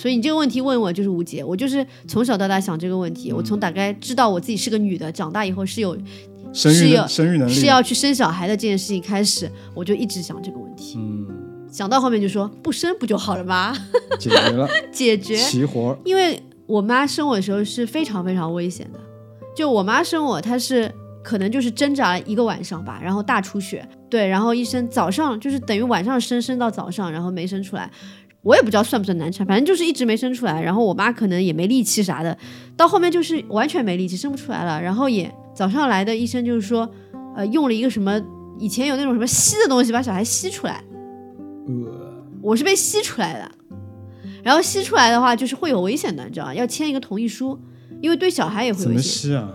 所以你这个问题问我就是无解，我就是从小到大想这个问题，我从大概知道我自己是个女的，长大以后是有生育生育能力是要去生小孩的这件事情开始，我就一直想这个问题，嗯，想到后面就说不生不就好了吗？解决了，解决。齐活。因为我妈生我的时候是非常非常危险的，就我妈生我，她是可能就是挣扎了一个晚上吧，然后大出血，对，然后医生早上就是等于晚上生，生到早上，然后没生出来。我也不知道算不算难产，反正就是一直没生出来。然后我妈可能也没力气啥的，到后面就是完全没力气，生不出来了。然后也早上来的医生就是说，呃，用了一个什么，以前有那种什么吸的东西把小孩吸出来，呃，我是被吸出来的，然后吸出来的话就是会有危险的，你知道吗？要签一个同意书，因为对小孩也会怎么危险。吸啊？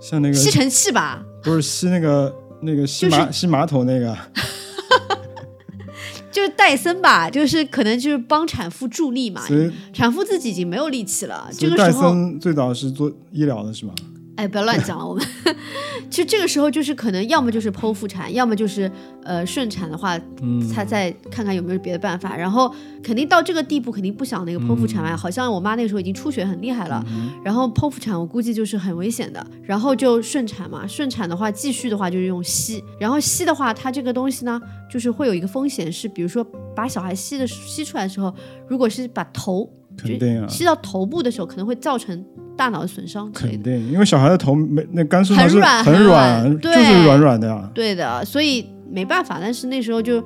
像那个吸尘器吧，不是吸那个那个吸就是马吸马桶那个，就是戴森吧，就是可能就是帮产妇助力嘛。所以产妇自己已经没有力气了，这个时候森最早是做医疗的是吗？哎，不要乱讲了，我们 其实这个时候就是可能要么就是剖腹产，要么就是呃顺产的话，嗯，他再看看有没有别的办法。然后肯定到这个地步，肯定不想那个剖腹产嘛。好像我妈那个时候已经出血很厉害了，然后剖腹产我估计就是很危险的。然后就顺产嘛，顺产的话继续的话就是用吸，然后吸的话，它这个东西呢，就是会有一个风险是，比如说把小孩吸的吸出来的时候，如果是把头肯定啊，吸到头部的时候，可能会造成大脑的损伤之类的。肯定，因为小孩的头没那干湿它是很软很很软就是软软的呀。对的，所以没办法。但是那时候就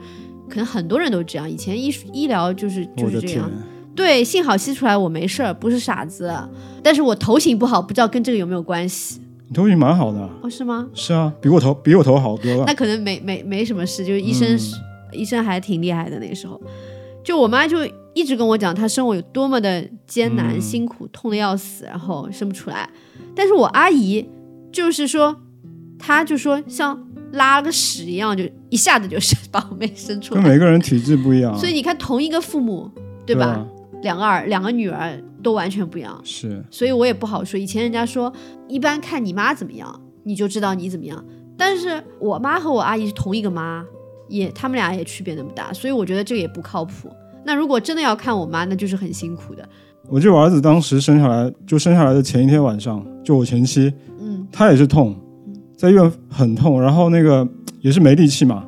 可能很多人都这样，以前医医疗就是就是这样。，对，幸好吸出来我没事儿，不是傻子。但是我头型不好，不知道跟这个有没有关系？你头型蛮好的啊，哦，是吗？是啊，比我头比我头好多了那。可能没没没什么事，就是医生、嗯医生还挺厉害的那个时候。就我妈就一直跟我讲，她生我有多么的艰难、嗯辛苦，痛的要死，然后生不出来。但是我阿姨就是说，她就说像拉了个屎一样，就一下子就是 把我妹生出来。跟每个人体质不一样啊，所以你看，同一个父母，对吧？啊？两个儿两个女儿都完全不一样，是，所以我也不好说。以前人家说，一般看你妈怎么样，你就知道你怎么样。但是我妈和我阿姨是同一个妈，也他们俩也区别那么大，所以我觉得这个也不靠谱。那如果真的要看我妈，那就是很辛苦的。我记得我儿子当时生下来，就生下来的前一天晚上，就我前妻，嗯，她也是痛，在医院很痛，然后那个也是没力气嘛，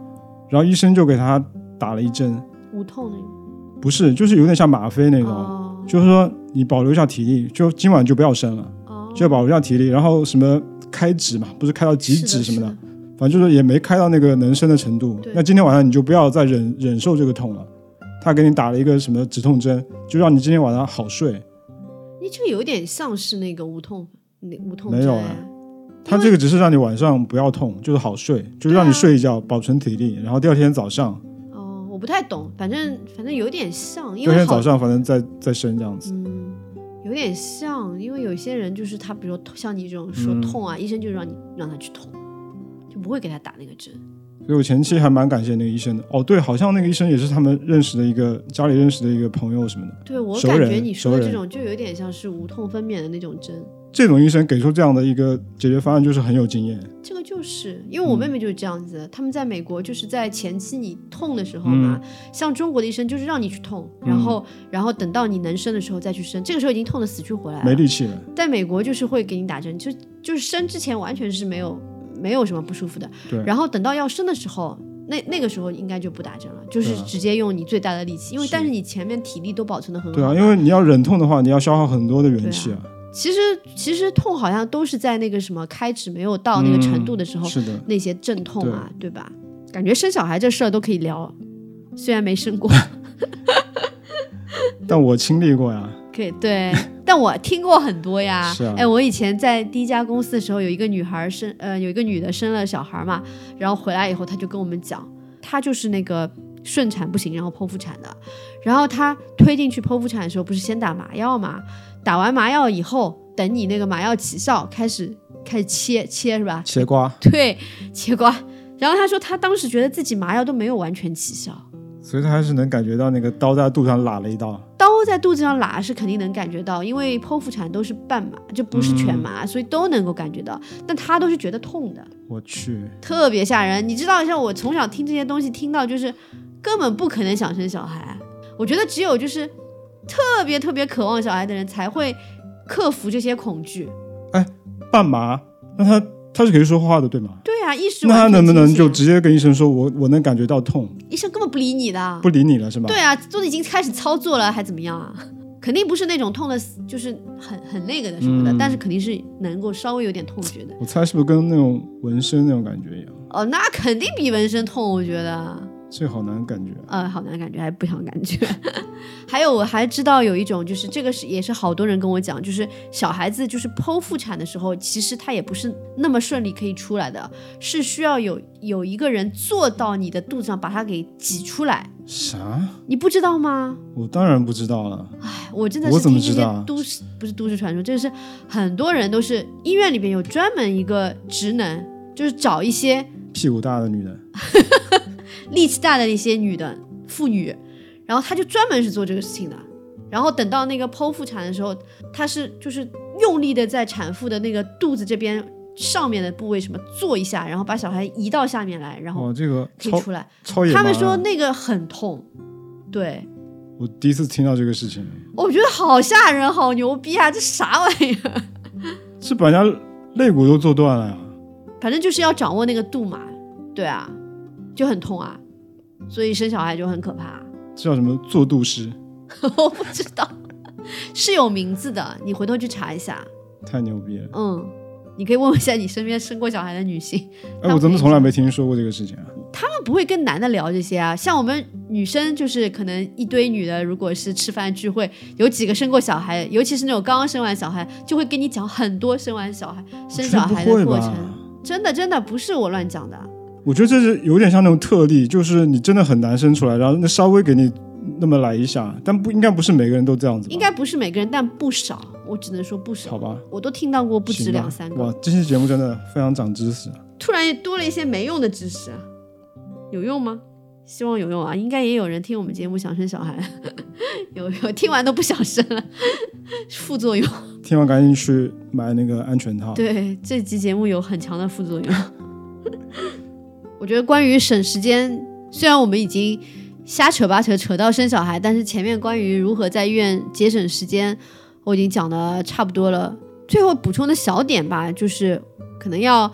然后医生就给她打了一针，无痛那不是，就是有点像吗啡那种，哦。就是说你保留一下体力，就今晚就不要生了，哦，就要保留一下体力，然后什么开指嘛，不是开到几指什么的，是反正就是也没开到那个能生的程度。那今天晚上你就不要再忍忍受这个痛了，他给你打了一个什么止痛针，就让你今天晚上好睡。你这个有点像是那个无痛那无痛没有啊他这个只是让你晚上不要痛，就是好睡，就是让你睡一觉，保存体力，然后第二天早上，哦，我不太懂，反正反正有点像，因为第二天早上反正再再生这样子。嗯，有点像，因为有些人就是他，比如说像你这种说嗯痛啊，医生就让你让他去痛，就不会给他打那个针。所以我前期还蛮感谢那个医生的。哦，对，好像那个医生也是他们认识的一个家里认识的一个朋友什么的。对我感觉你说的这种就有点像是无痛分娩的那种针，这种医生给出这样的一个解决方案，就是很有经验。这个就是因为我妹妹就是这样子，他们在美国就是在前期你痛的时候嘛，像中国的医生就是让你去痛，然后、然后等到你能生的时候再去生，这个时候已经痛得死去活来了。没力气了，在美国就是会给你打针，就就是生之前完全是没有没有什么不舒服的，对。然后等到要生的时候，那那个时候应该就不打针了，就是直接用你最大的力气，因为但是你前面体力都保存的很好对啊，因为你要忍痛的话，你要消耗很多的元气啊。其实其实痛好像都是在那个什么开指没有到那个程度的时候，是的，那些阵痛啊，对吧？感觉生小孩这事儿都可以聊，虽然没生过，但我经历过呀。可以对，但我听过很多呀。是啊哎，我以前在第一家公司的时候，有一个女孩生，呃，有一个女的生了小孩嘛，然后回来以后，她就跟我们讲，她就是那个顺产不行，然后剖腹产的。然后她推进去剖腹产的时候，不是先打麻药嘛？打完麻药以后，等你那个麻药起效，开始开始切切是吧？切瓜，对，切瓜。然后她说，她当时觉得自己麻药都没有完全起效。所以他还是能感觉到那个刀在肚子上拉了一刀。刀在肚子上拉是肯定能感觉到，因为剖腹产都是半麻，就不是全麻，所以都能够感觉到。但他都是觉得痛的，我去，特别吓人。你知道，像我从小听这些东西，听到就是根本不可能想生小孩。我觉得只有就是特别特别渴望小孩的人才会克服这些恐惧。哎半麻，那他他是可以说话的，对吗？对啊，意识那他能不能就直接跟医生说，我我能感觉到痛，医生根本不理你的。不理你了是吗？对啊，都已经开始操作了，还怎么样啊？肯定不是那种痛的，就是很很那个的什么的，嗯但是肯定是能够稍微有点痛觉的。我猜是不是跟那种纹身那种感觉一样？哦，那肯定比纹身痛，我觉得，这好难感觉。呃，好难感觉，还不想感觉。还有，我还知道有一种，就是这个是也是好多人跟我讲，就是小孩子就是剖腹产的时候，其实他也不是那么顺利可以出来的，是需要有有一个人坐到你的肚子上把它给挤出来，啥？你不知道吗？我当然不知道了。哎，我真的我怎么是听这些知道啊都市不是都市传说，这是很多人都是医院里边有专门一个职能，就是找一些屁股大的女人，力气大的一些女的妇女，然后她就专门是做这个事情的。然后等到那个剖腹产的时候，她是就是用力的在产妇的那个肚子这边上面的部位什么做一下，然后把小孩移到下面来，然后，这个超可以出来。他们说那个很痛，对。我第一次听到这个事情，我觉得好吓人，好牛逼啊！这啥玩意儿？是把人家肋骨都做断了呀。反正就是要掌握那个度嘛，对啊，就很痛啊，所以生小孩就很可怕。这叫什么做肚师？我不知道，是有名字的，你回头去查一下。太牛逼了！嗯，你可以问问一下你身边生过小孩的女性，哎，我怎么从来没听说过这个事情啊？他们不会跟男的聊这些啊。像我们女生，就是可能一堆女的，如果是吃饭聚会，有几个生过小孩，尤其是那种刚刚生完小孩，就会跟你讲很多生完小孩、生小孩的过程。真的，真的不是我乱讲的。我觉得这是有点像那种特例，就是你真的很难生出来，然后那稍微给你那么来一下，但不应该不是每个人都这样子吧。应该不是每个人，但不少，我只能说不少。好吧，我都听到过不止两三个。哇，这期节目真的非常长知识。突然多了一些没用的知识，有用吗？希望有用啊！应该也有人听我们节目想生小孩，有有听完都不想生了，副作用。听完赶紧去买那个安全套。对，这期节目有很强的副作用。我觉得关于省时间，虽然我们已经瞎扯八扯扯到生小孩，但是前面关于如何在医院节省时间，我已经讲的差不多了。最后补充的小点吧，就是可能要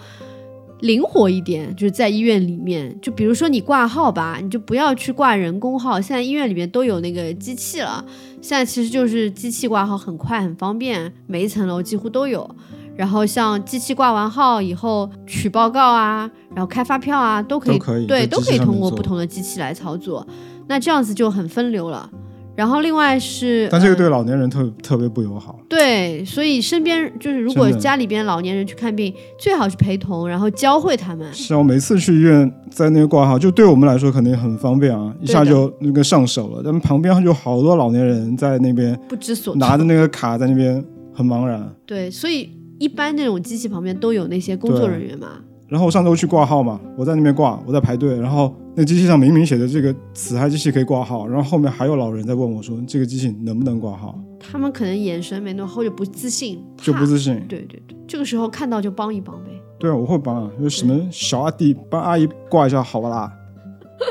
灵活一点，就是在医院里面，就比如说你挂号吧，你就不要去挂人工号，现在医院里面都有那个机器了，现在其实就是机器挂号很快很方便，每一层楼几乎都有。然后像机器挂完号以后取报告啊，然后开发票啊，都可以，可以对，都可以通过不同的机器来操作。那这样子就很分流了。然后另外是，但这个呃对老年人特特别不友好。对，所以身边就是如果家里边老年人去看病，最好是陪同，然后教会他们。是啊，我每次去医院在那个挂号，就对我们来说肯定很方便啊，一下就那个上手了。但旁边就好多老年人在那边不知所措。拿着那个卡在那边很茫然。对，所以一般那种机器旁边都有那些工作人员嘛。然后我上周去挂号嘛，我在那边挂，我在排队，然后那机器上明明写着这个此台机器可以挂号，然后后面还有老人在问我说这个机器能不能挂号，他们可能眼神没那么，或者不自信，就不自信。对对对，这个时候看到就帮一帮呗。对啊，我会帮啊，就什么小阿弟帮阿姨挂一下好不啦？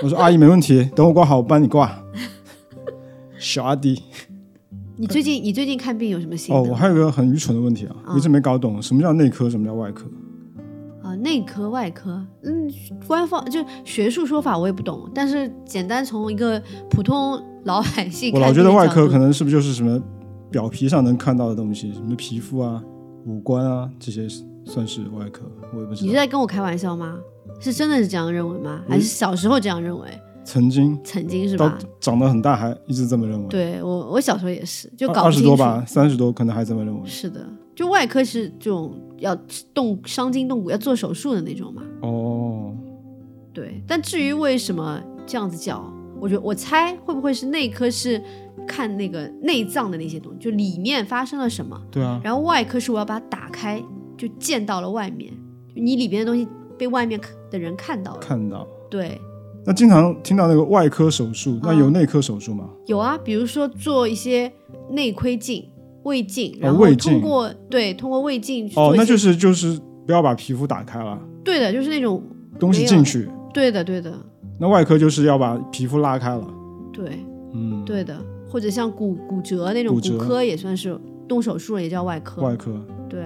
我说阿姨没问题，等我挂好我帮你挂。小阿弟你最近你最近看病有什么心哦，我还有个很愚蠢的问题啊，我一直没搞懂什么叫内科，什么叫外科。啊？内科、外科，嗯，官方就学术说法我也不懂，但是简单从一个普通老百姓我老觉得外科可能能是不是就是什么表皮上能看到的东西，什么皮肤啊、五官啊这些算是外科，我也不知道。你是在跟我开玩笑吗？是真的是这样认为吗？还是小时候这样认为？曾经曾经是到吧？长得很大还一直这么认为，对我我小时候也是，就二搞。二十多吧，三十多可能还这么认为。是的，就外科是这种要动伤筋动骨、要做手术的那种嘛。哦，对，但至于为什么这样子叫，我觉得我猜会不会是内科是看那个内脏的那些东西，就里面发生了什么，对啊，然后外科是我要把它打开，就见到了外面，就你里边的东西被外面看的人看到了。看到。对，那经常听到那个外科手术，那嗯有内科手术吗？有啊，比如说做一些内窥镜、胃镜，然后通过、对通过胃镜去哦，那就是就是不要把皮肤打开了，对的，就是那种东西进去。对的对的那外科就是要把皮肤拉开了。对嗯，对的，或者像骨骨折那种骨科也算是动手术了，也叫外科。外科。对，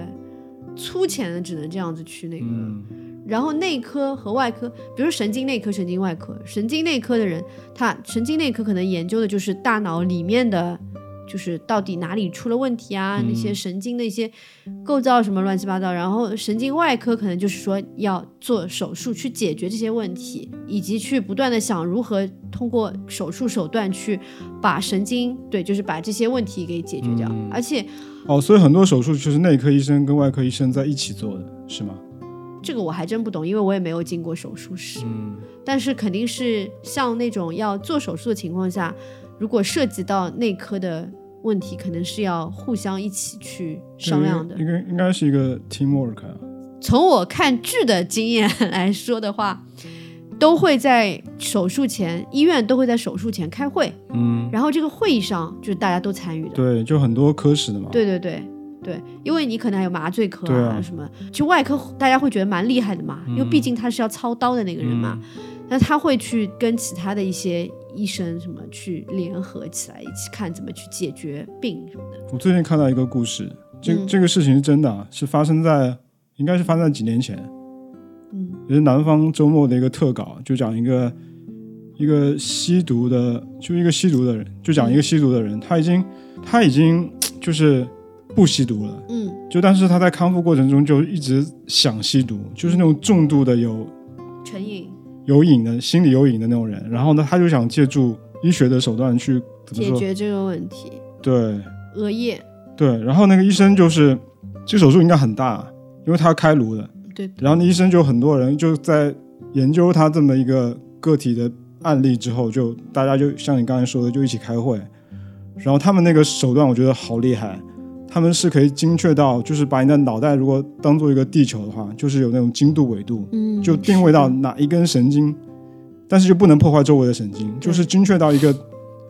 粗浅的只能这样子去那个。嗯，然后内科和外科，比如说神经内科、神经外科，神经内科的人，他神经内科可能研究的就是大脑里面的，就是到底哪里出了问题啊，那些神经的一些构造什么乱七八糟。然后神经外科可能就是说要做手术去解决这些问题，以及去不断的想如何通过手术手段去把神经对，就是把这些问题给解决掉。而且哦，所以很多手术就是内科医生跟外科医生在一起做的，是吗？这个我还真不懂，因为我也没有进过手术室。嗯，但是肯定是像那种要做手术的情况下，如果涉及到内科的问题，可能是要互相一起去商量的。应该应该是一个 teamwork 啊。从我看剧的经验来说的话，都会在手术前，医院都会在手术前开会，嗯，然后这个会议上就是大家都参与的。对，就很多科室的嘛。对对对对，因为你可能还有麻醉科对啊。什么，就外科大家会觉得蛮厉害的嘛，因为毕竟他是要操刀的那个人嘛，那他会去跟其他的一些医生什么去联合起来，一起看怎么去解决病什么的。我最近看到一个故事，这、嗯。这个事情是真的啊，是发生在应该是发生在几年前，嗯，也是南方周末的一个特稿，就讲一个一个吸毒的，就一个吸毒的人，就讲一个吸毒的人，他已经他已经 就是不吸毒了，嗯。就但是他在康复过程中就一直想吸毒，就是那种重度的有成瘾。有瘾的心理有瘾的那种人，然后呢，他就想借助医学的手段去怎么解？决这个问题，对。额叶，对，然后那个医生就是这个手术应该很大，因为他要开颅的，对，然后那医生就很多人就在研究他这么一个个体的案例之后，就大家就像你刚才说的，就一起开会，然后他们那个手段我觉得好厉害，他们是可以精确到，就是把你的脑袋如果当做一个地球的话，就是有那种精度纬度，嗯，就定位到哪一根神经，但是就不能破坏周围的神经，就是精确到一个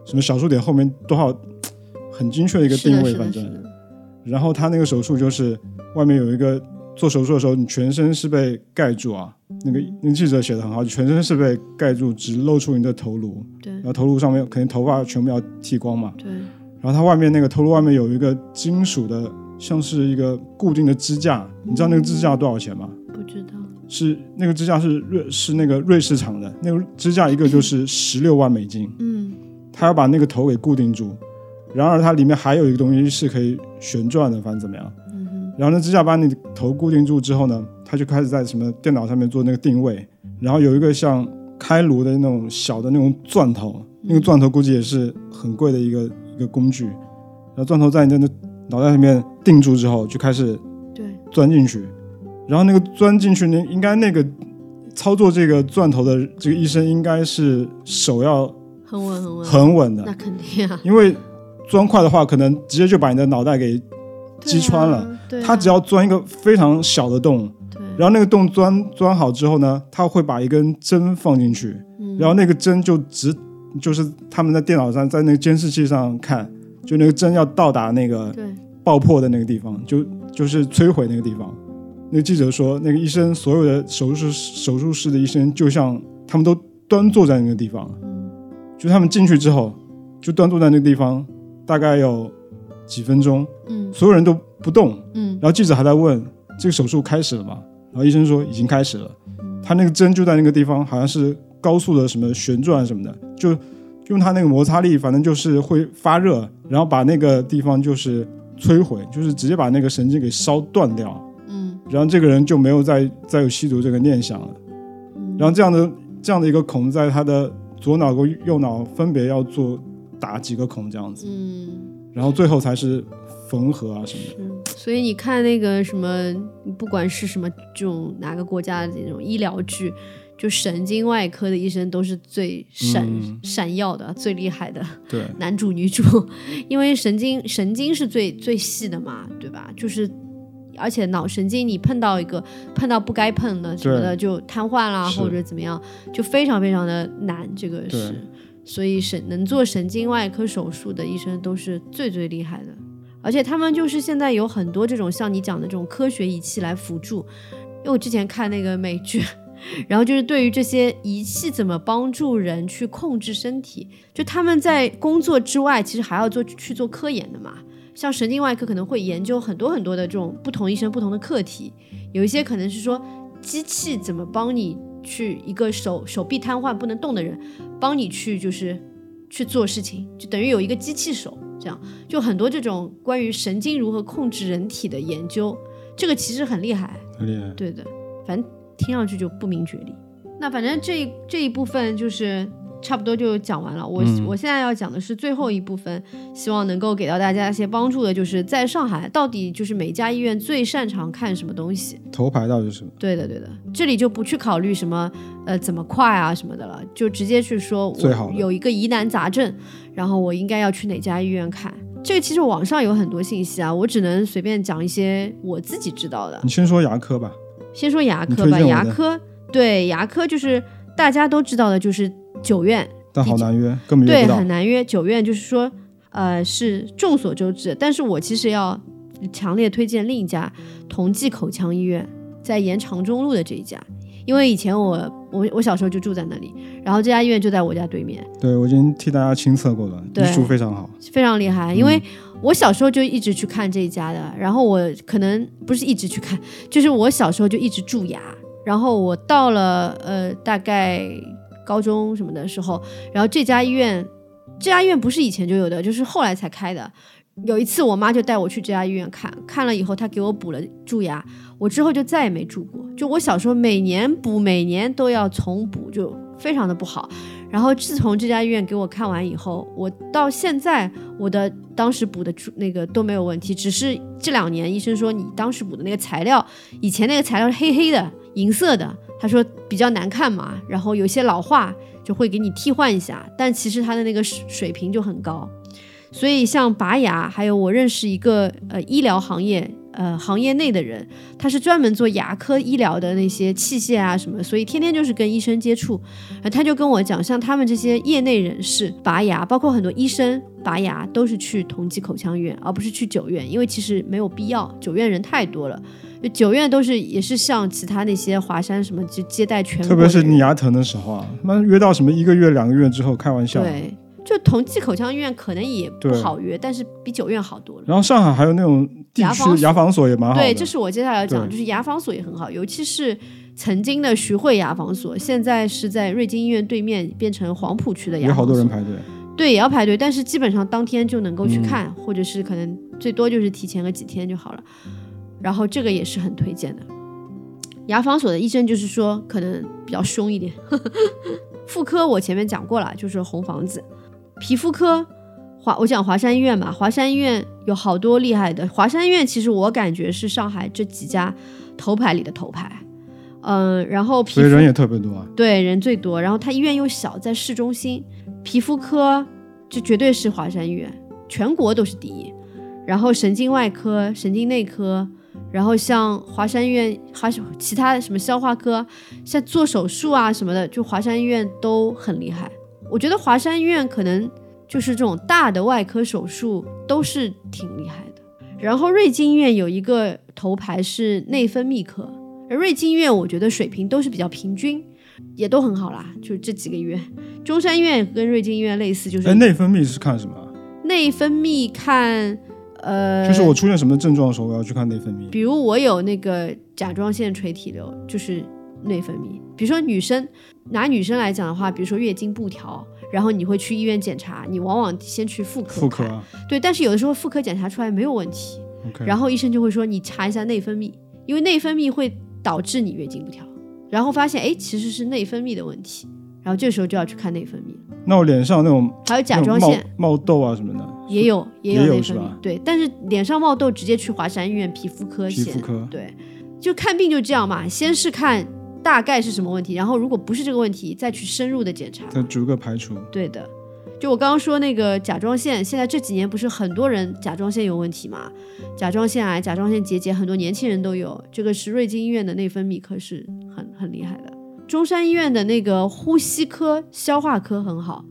什么小数点后面多少，很精确的一个定位，反正。然后他那个手术就是外面有一个做手术的时候，你全身是被盖住啊。那个那个记者写的很好，全身是被盖住，只露出你的头颅，对然后头颅上面肯定头发全部要剃光嘛。对，然后它外面那个头颅外面有一个金属的，像是一个固定的支架，你知道那个支架多少钱吗？不知道，是那个支架是瑞是那个瑞士厂的，那个支架一个就是十六万美金，嗯他要把那个头给固定住。然而它里面还有一个东西是可以旋转的，反正怎么样。嗯哼，然后那，支架把你头固定住之后呢，他就开始在什么电脑上面做那个定位，然后有一个像开颅的那种小的那种钻头，那个钻头估计也是很贵的一个一个工具。然后钻头在你的脑袋里面定住之后，就开始对，钻进去，然后那个钻进去，那应该那个操作这个钻头的这个医生应该是手要很稳很稳，很稳的，那肯定啊，因为钻快的话，可能直接就把你的脑袋给击穿了。对啊，他只要钻一个非常小的洞，对，然后那个洞钻钻好之后呢，他会把一根针放进去，嗯。然后那个针就直，就是他们在电脑上在那个监视器上看，就那个针要到达那个，爆破的那个地方，就就是摧毁那个地方。那个记者说，那个医生所有的手术手术室的医生，就像他们都端坐在那个地方，嗯。就他们进去之后，就端坐在那个地方，大概有几分钟，嗯。所有人都不动，嗯。然后记者还在问这个手术开始了吗？然后医生说已经开始了。他那个针就在那个地方，好像是高速的什么旋转什么的，就用它那个摩擦力，反正就是会发热，然后把那个地方就是摧毁，就是直接把那个神经给烧断掉。嗯然后这个人就没有再再有吸毒这个念想了。嗯，然后这样的这样的一个孔，在他的左脑和右脑分别要做打几个孔这样子，嗯。然后最后才是缝合啊什么的。嗯，所以你看那个什么，不管是什么这种哪个国家的这种医疗剧，就神经外科的医生都是最闪、嗯闪耀的、最厉害的对，男主女主，因为神经神经是最最细的嘛，对吧？就是。而且脑神经，你碰到一个碰到不该碰的什么的，就瘫痪啦，或者怎么样，就非常非常的难。这个是，所以神能做神经外科手术的医生都是最最厉害的。而且他们就是现在有很多这种像你讲的这种科学仪器来辅助。因为我之前看那个美剧，然后就是对于这些仪器怎么帮助人去控制身体，就他们在工作之外，其实还要做去做科研的嘛。像神经外科可能会研究很多很多的这种不同医生不同的课题，有一些可能是说机器怎么帮你去一个手手臂瘫痪不能动的人，帮你去就是去做事情，就等于有一个机器手，这样就很多这种关于神经如何控制人体的研究，这个其实很厉害。很厉害。对的，反正听上去就不明觉厉。那反正这一这一部分就是差不多就讲完了。我、嗯我现在要讲的是最后一部分，希望能够给到大家一些帮助的，就是在上海到底就是每家医院最擅长看什么东西。头牌到底是什么？对的，对的，这里就不去考虑什么呃怎么快啊什么的了，就直接去说我最好的有一个疑难杂症，然后我应该要去哪家医院看。这个其实网上有很多信息啊，我只能随便讲一些我自己知道的。你先说牙科吧。先说牙科吧，牙科对牙科就是大家都知道的，就是九院，但好难约，根本对，很。难约。九院就是说，呃，是众所周知，但是我其实要强烈推荐另一家同济口腔医院，在延长中路的这一家，因为以前我我我小时候就住在那里，然后这家医院就在我家对面，对我已经替大家亲测过了，对医术非常好。非常厉害。因为我小时候就一直去看这一家的，然后我可能不是一直去看，就是我小时候就一直蛀牙，然后我到了呃大概高中什么的时候，然后这家医院，这家医院不是以前就有的，就是后来才开的。有一次，我妈就带我去这家医院看，看了以后，她给我补了蛀牙，我之后就再也没蛀过。就我小时候每年补，每年都要重补，就非常的不好。然后自从这家医院给我看完以后，我到现在我的当时补的那个都没有问题，只是这两年医生说你当时补的那个材料，以前那个材料是黑黑的、银色的，他说比较难看嘛，然后有些老化就会给你替换一下，但其实它的那个水水平就很高。所以像拔牙，还有我认识一个呃医疗行业呃行业内的人，他是专门做牙科医疗的那些器械啊什么，所以天天就是跟医生接触。呃，他就跟我讲，像他们这些业内人士拔牙，包括很多医生拔牙，都是去同济口腔医院，而不是去九院，因为其实没有必要，九院人太多了。就九院都是也是像其他那些华山什么就接待全国特，别是你牙疼的时候啊，他妈约到什么一个月、两个月之后，开玩笑。对，就同济口腔医院可能也不好约，但是比九院好多了。然后上海还有那种地牙防所区牙防所也蛮好的。对，这是我接下来要讲，对就是牙防所也很好，尤其是曾经的徐汇牙防所，现在是在瑞金医院对面变成黄浦区的牙也防所。好多人排队。对，也要排队，但是基本上当天就能够去嗯看，或者是可能最多就是提前个几天就好了。然后这个也是很推荐的。牙防所的医生就是说可能比较凶一点。妇科我前面讲过了，就是红房子。皮肤科华我讲华山医院吧，华山医院有好多厉害的。华山医院其实我感觉是上海这几家头牌里的头牌。嗯，然后皮肤所以人也特别多啊。对，人最多。然后它医院又小，在市中心，皮肤科就绝对是华山医院，全国都是第一。然后神经外科、神经内科，然后像华山医院，还是其他什么消化科，像做手术啊什么的，就华山医院都很厉害。我觉得华山医院可能就是这种大的外科手术都是挺厉害的。然后瑞金医院有一个头牌是内分泌科，而瑞金医院我觉得水平都是比较平均，也都很好啦。就是这几个医院，中山医院跟瑞金医院类似，就是哎，内分泌是看什么啊？内分泌看，呃，就是我出现什么症状的时候，我要去看内分泌。比如我有那个甲状腺垂体瘤，就是内分泌。比如说女生，拿女生来讲的话，比如说月经不调，然后你会去医院检查，你往往先去妇科看，妇科。啊对，但是有的时候妇科检查出来没有问题。然后医生就会说你查一下内分泌，因为内分泌会导致你月经不调，然后发现哎其实是内分泌的问题，然后这时候就要去看内分泌，那我脸上那种还有甲状腺。冒冒痘啊什么的，也有也也有内分泌。对，但是脸上冒痘直接去华山医院皮肤科先，皮肤科。对，就看病就这样嘛，先是看大概是什么问题，然后如果不是这个问题，再去深入的检查。再逐个排除。对的，就我刚刚说那个甲状腺，现在这几年不是很多人甲状腺有问题吗？甲状腺癌、甲状腺结节，很多年轻人都有。这个是瑞金医院的内分泌科是很很厉害的，中山医院的那个呼吸科、消化科很好，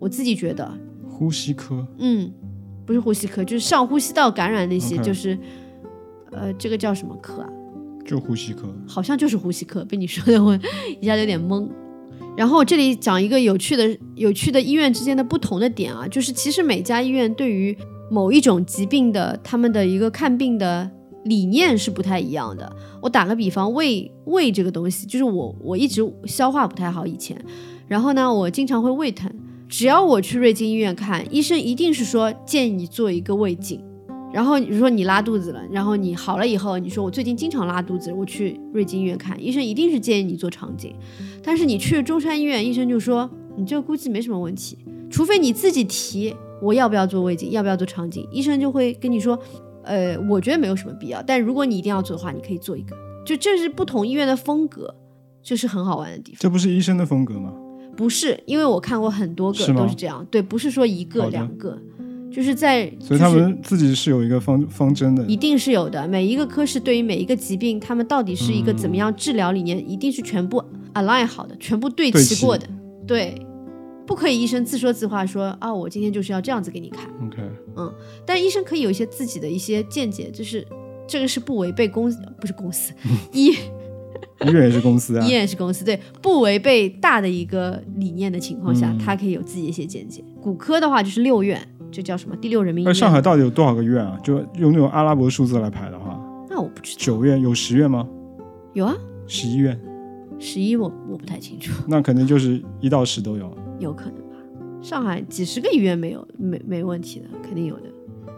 我自己觉得，呼吸科嗯，不是呼吸科，就是上呼吸道感染那些就是，呃，这个叫什么科啊？就呼吸科，好像就是呼吸科，被你说的我一下子有点懵。然后这里讲一个有趣的、有趣的医院之间的不同的点啊，就是其实每家医院对于某一种疾病的他们的一个看病的理念是不太一样的。我打个比方，胃胃这个东西，就是我我一直消化不太好以前，然后呢，我经常会胃疼。只要我去瑞金医院看，医生一定是说建议你做一个胃镜。然后比如说你拉肚子了，然后你好了以后，你说我最近经常拉肚子，我去瑞金医院看，医生一定是建议你做肠镜。但是你去中山医院，医生就说你这个估计没什么问题，除非你自己提我要不要做胃镜，要不要做肠镜，医生就会跟你说，呃，我觉得没有什么必要，但如果你一定要做的话，你可以做一个。就这是不同医院的风格，这是很好玩的地方。这不是医生的风格吗？不是，因为我看过很多个都是这样，对，不是说一个两个，就是在所以他们自己是有一个方方针的。一定是有的。每一个科室对于每一个疾病，他们到底是一个怎么样治疗理念，一定是全部 align 好的，全部对对齐齐过的。对，不可以医生自说自话说啊，我今天就是要这样子给你看。OK，嗯但医生可以有一些自己的一些见解，就是这个是不违背公不是公司 医医院也是公司啊 医。院也是公司，对，不违背大的一个理念的情况下，嗯他可以有自己的一些见解。骨科的话就是六院，就叫什么第六人民医院。那上海到底有多少个院啊？就用那种阿拉伯数字来排的话，那我不知道，九院有十院吗？有啊，十一院，十一我我不太清楚，那肯定就是一到十都有。有可能吧。上海几十个医院没有没没问题的，肯定有的。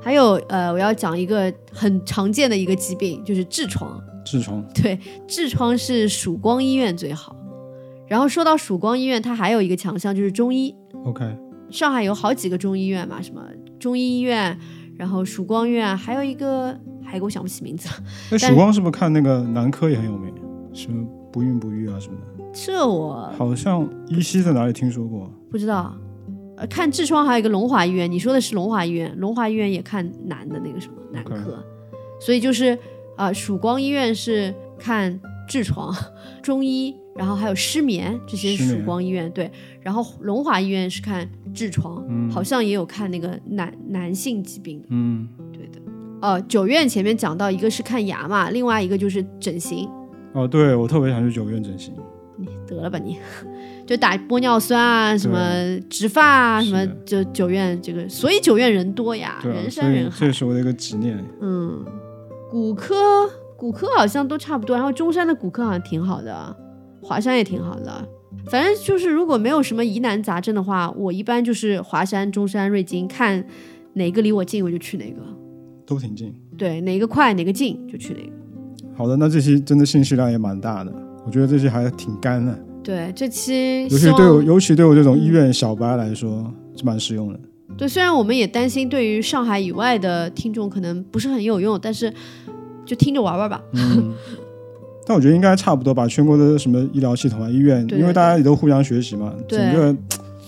还有呃，我要讲一个很常见的一个疾病，就是痔疮。痔疮，对，痔疮是曙光医院最好。然后说到曙光医院，它还有一个强项就是中医。OK，上海有好几个中医院嘛，什么中医医院，然后曙光院，还有一个，还有一个我想不起名字了。那曙光是不是看那个男科也很有名？什么不孕不育啊什么的？这我好像依稀在哪里听说过。不知道。呃，看痔疮还有一个龙华医院，你说的是龙华医院，龙华医院也看男的那个什么男科所以就是啊、呃曙光医院是看痔疮，中医，然后还有失眠，这些曙光医院对，然后龙华医院是看痔疮，嗯好像也有看那个男男性疾病的，嗯，对的。呃，九院前面讲到一个是看牙嘛，另外一个就是整形，哦，对我特别想去九院整形。你得了吧你，就打玻尿酸啊，什么植发啊，什么就九院这个，所以九院人多呀，人山人海。这是我的一个执念。嗯，骨科骨科好像都差不多，然后中山的骨科好像挺好的，华山也挺好的。反正就是如果没有什么疑难杂症的话，我一般就是华山、中山、瑞金，看哪个离我近我就去哪个，都挺近。对，哪个快哪个近就去哪个。好的，那这期真的信息量也蛮大的，我觉得这期还挺干的，对，这期尤其对我，尤其对我这种医院小白来说是蛮实用的。对，虽然我们也担心对于上海以外的听众可能不是很有用，但是就听着玩玩吧。嗯，但我觉得应该差不多吧。全国的什么医疗系统啊、医院，因为大家也都互相学习嘛，对整个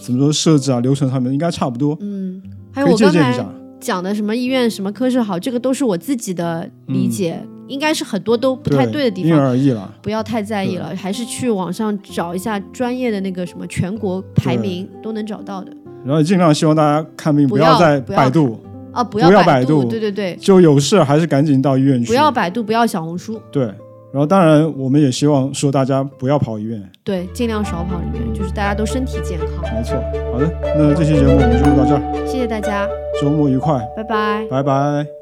怎么说设置啊、流程上面应该差不多，嗯，还有我刚才。讲的什么医院什么科室好，这个都是我自己的理解，应该是很多都不太对的地方因人，而异了。不要太在意了，还是去网上找一下专业的那个什么全国排名都能找到的。然后尽量希望大家看病不要要在百度，啊，不不要百百度对对对，就有事还是赶紧到医院去。不要百度，不要小红书，对，然后当然我们也希望说大家不要跑医院。对，尽量少跑医院，就是大家都身体健康。没错。好的，那这期节目我们就录到这儿，谢谢大家，周末愉快，拜拜。拜拜。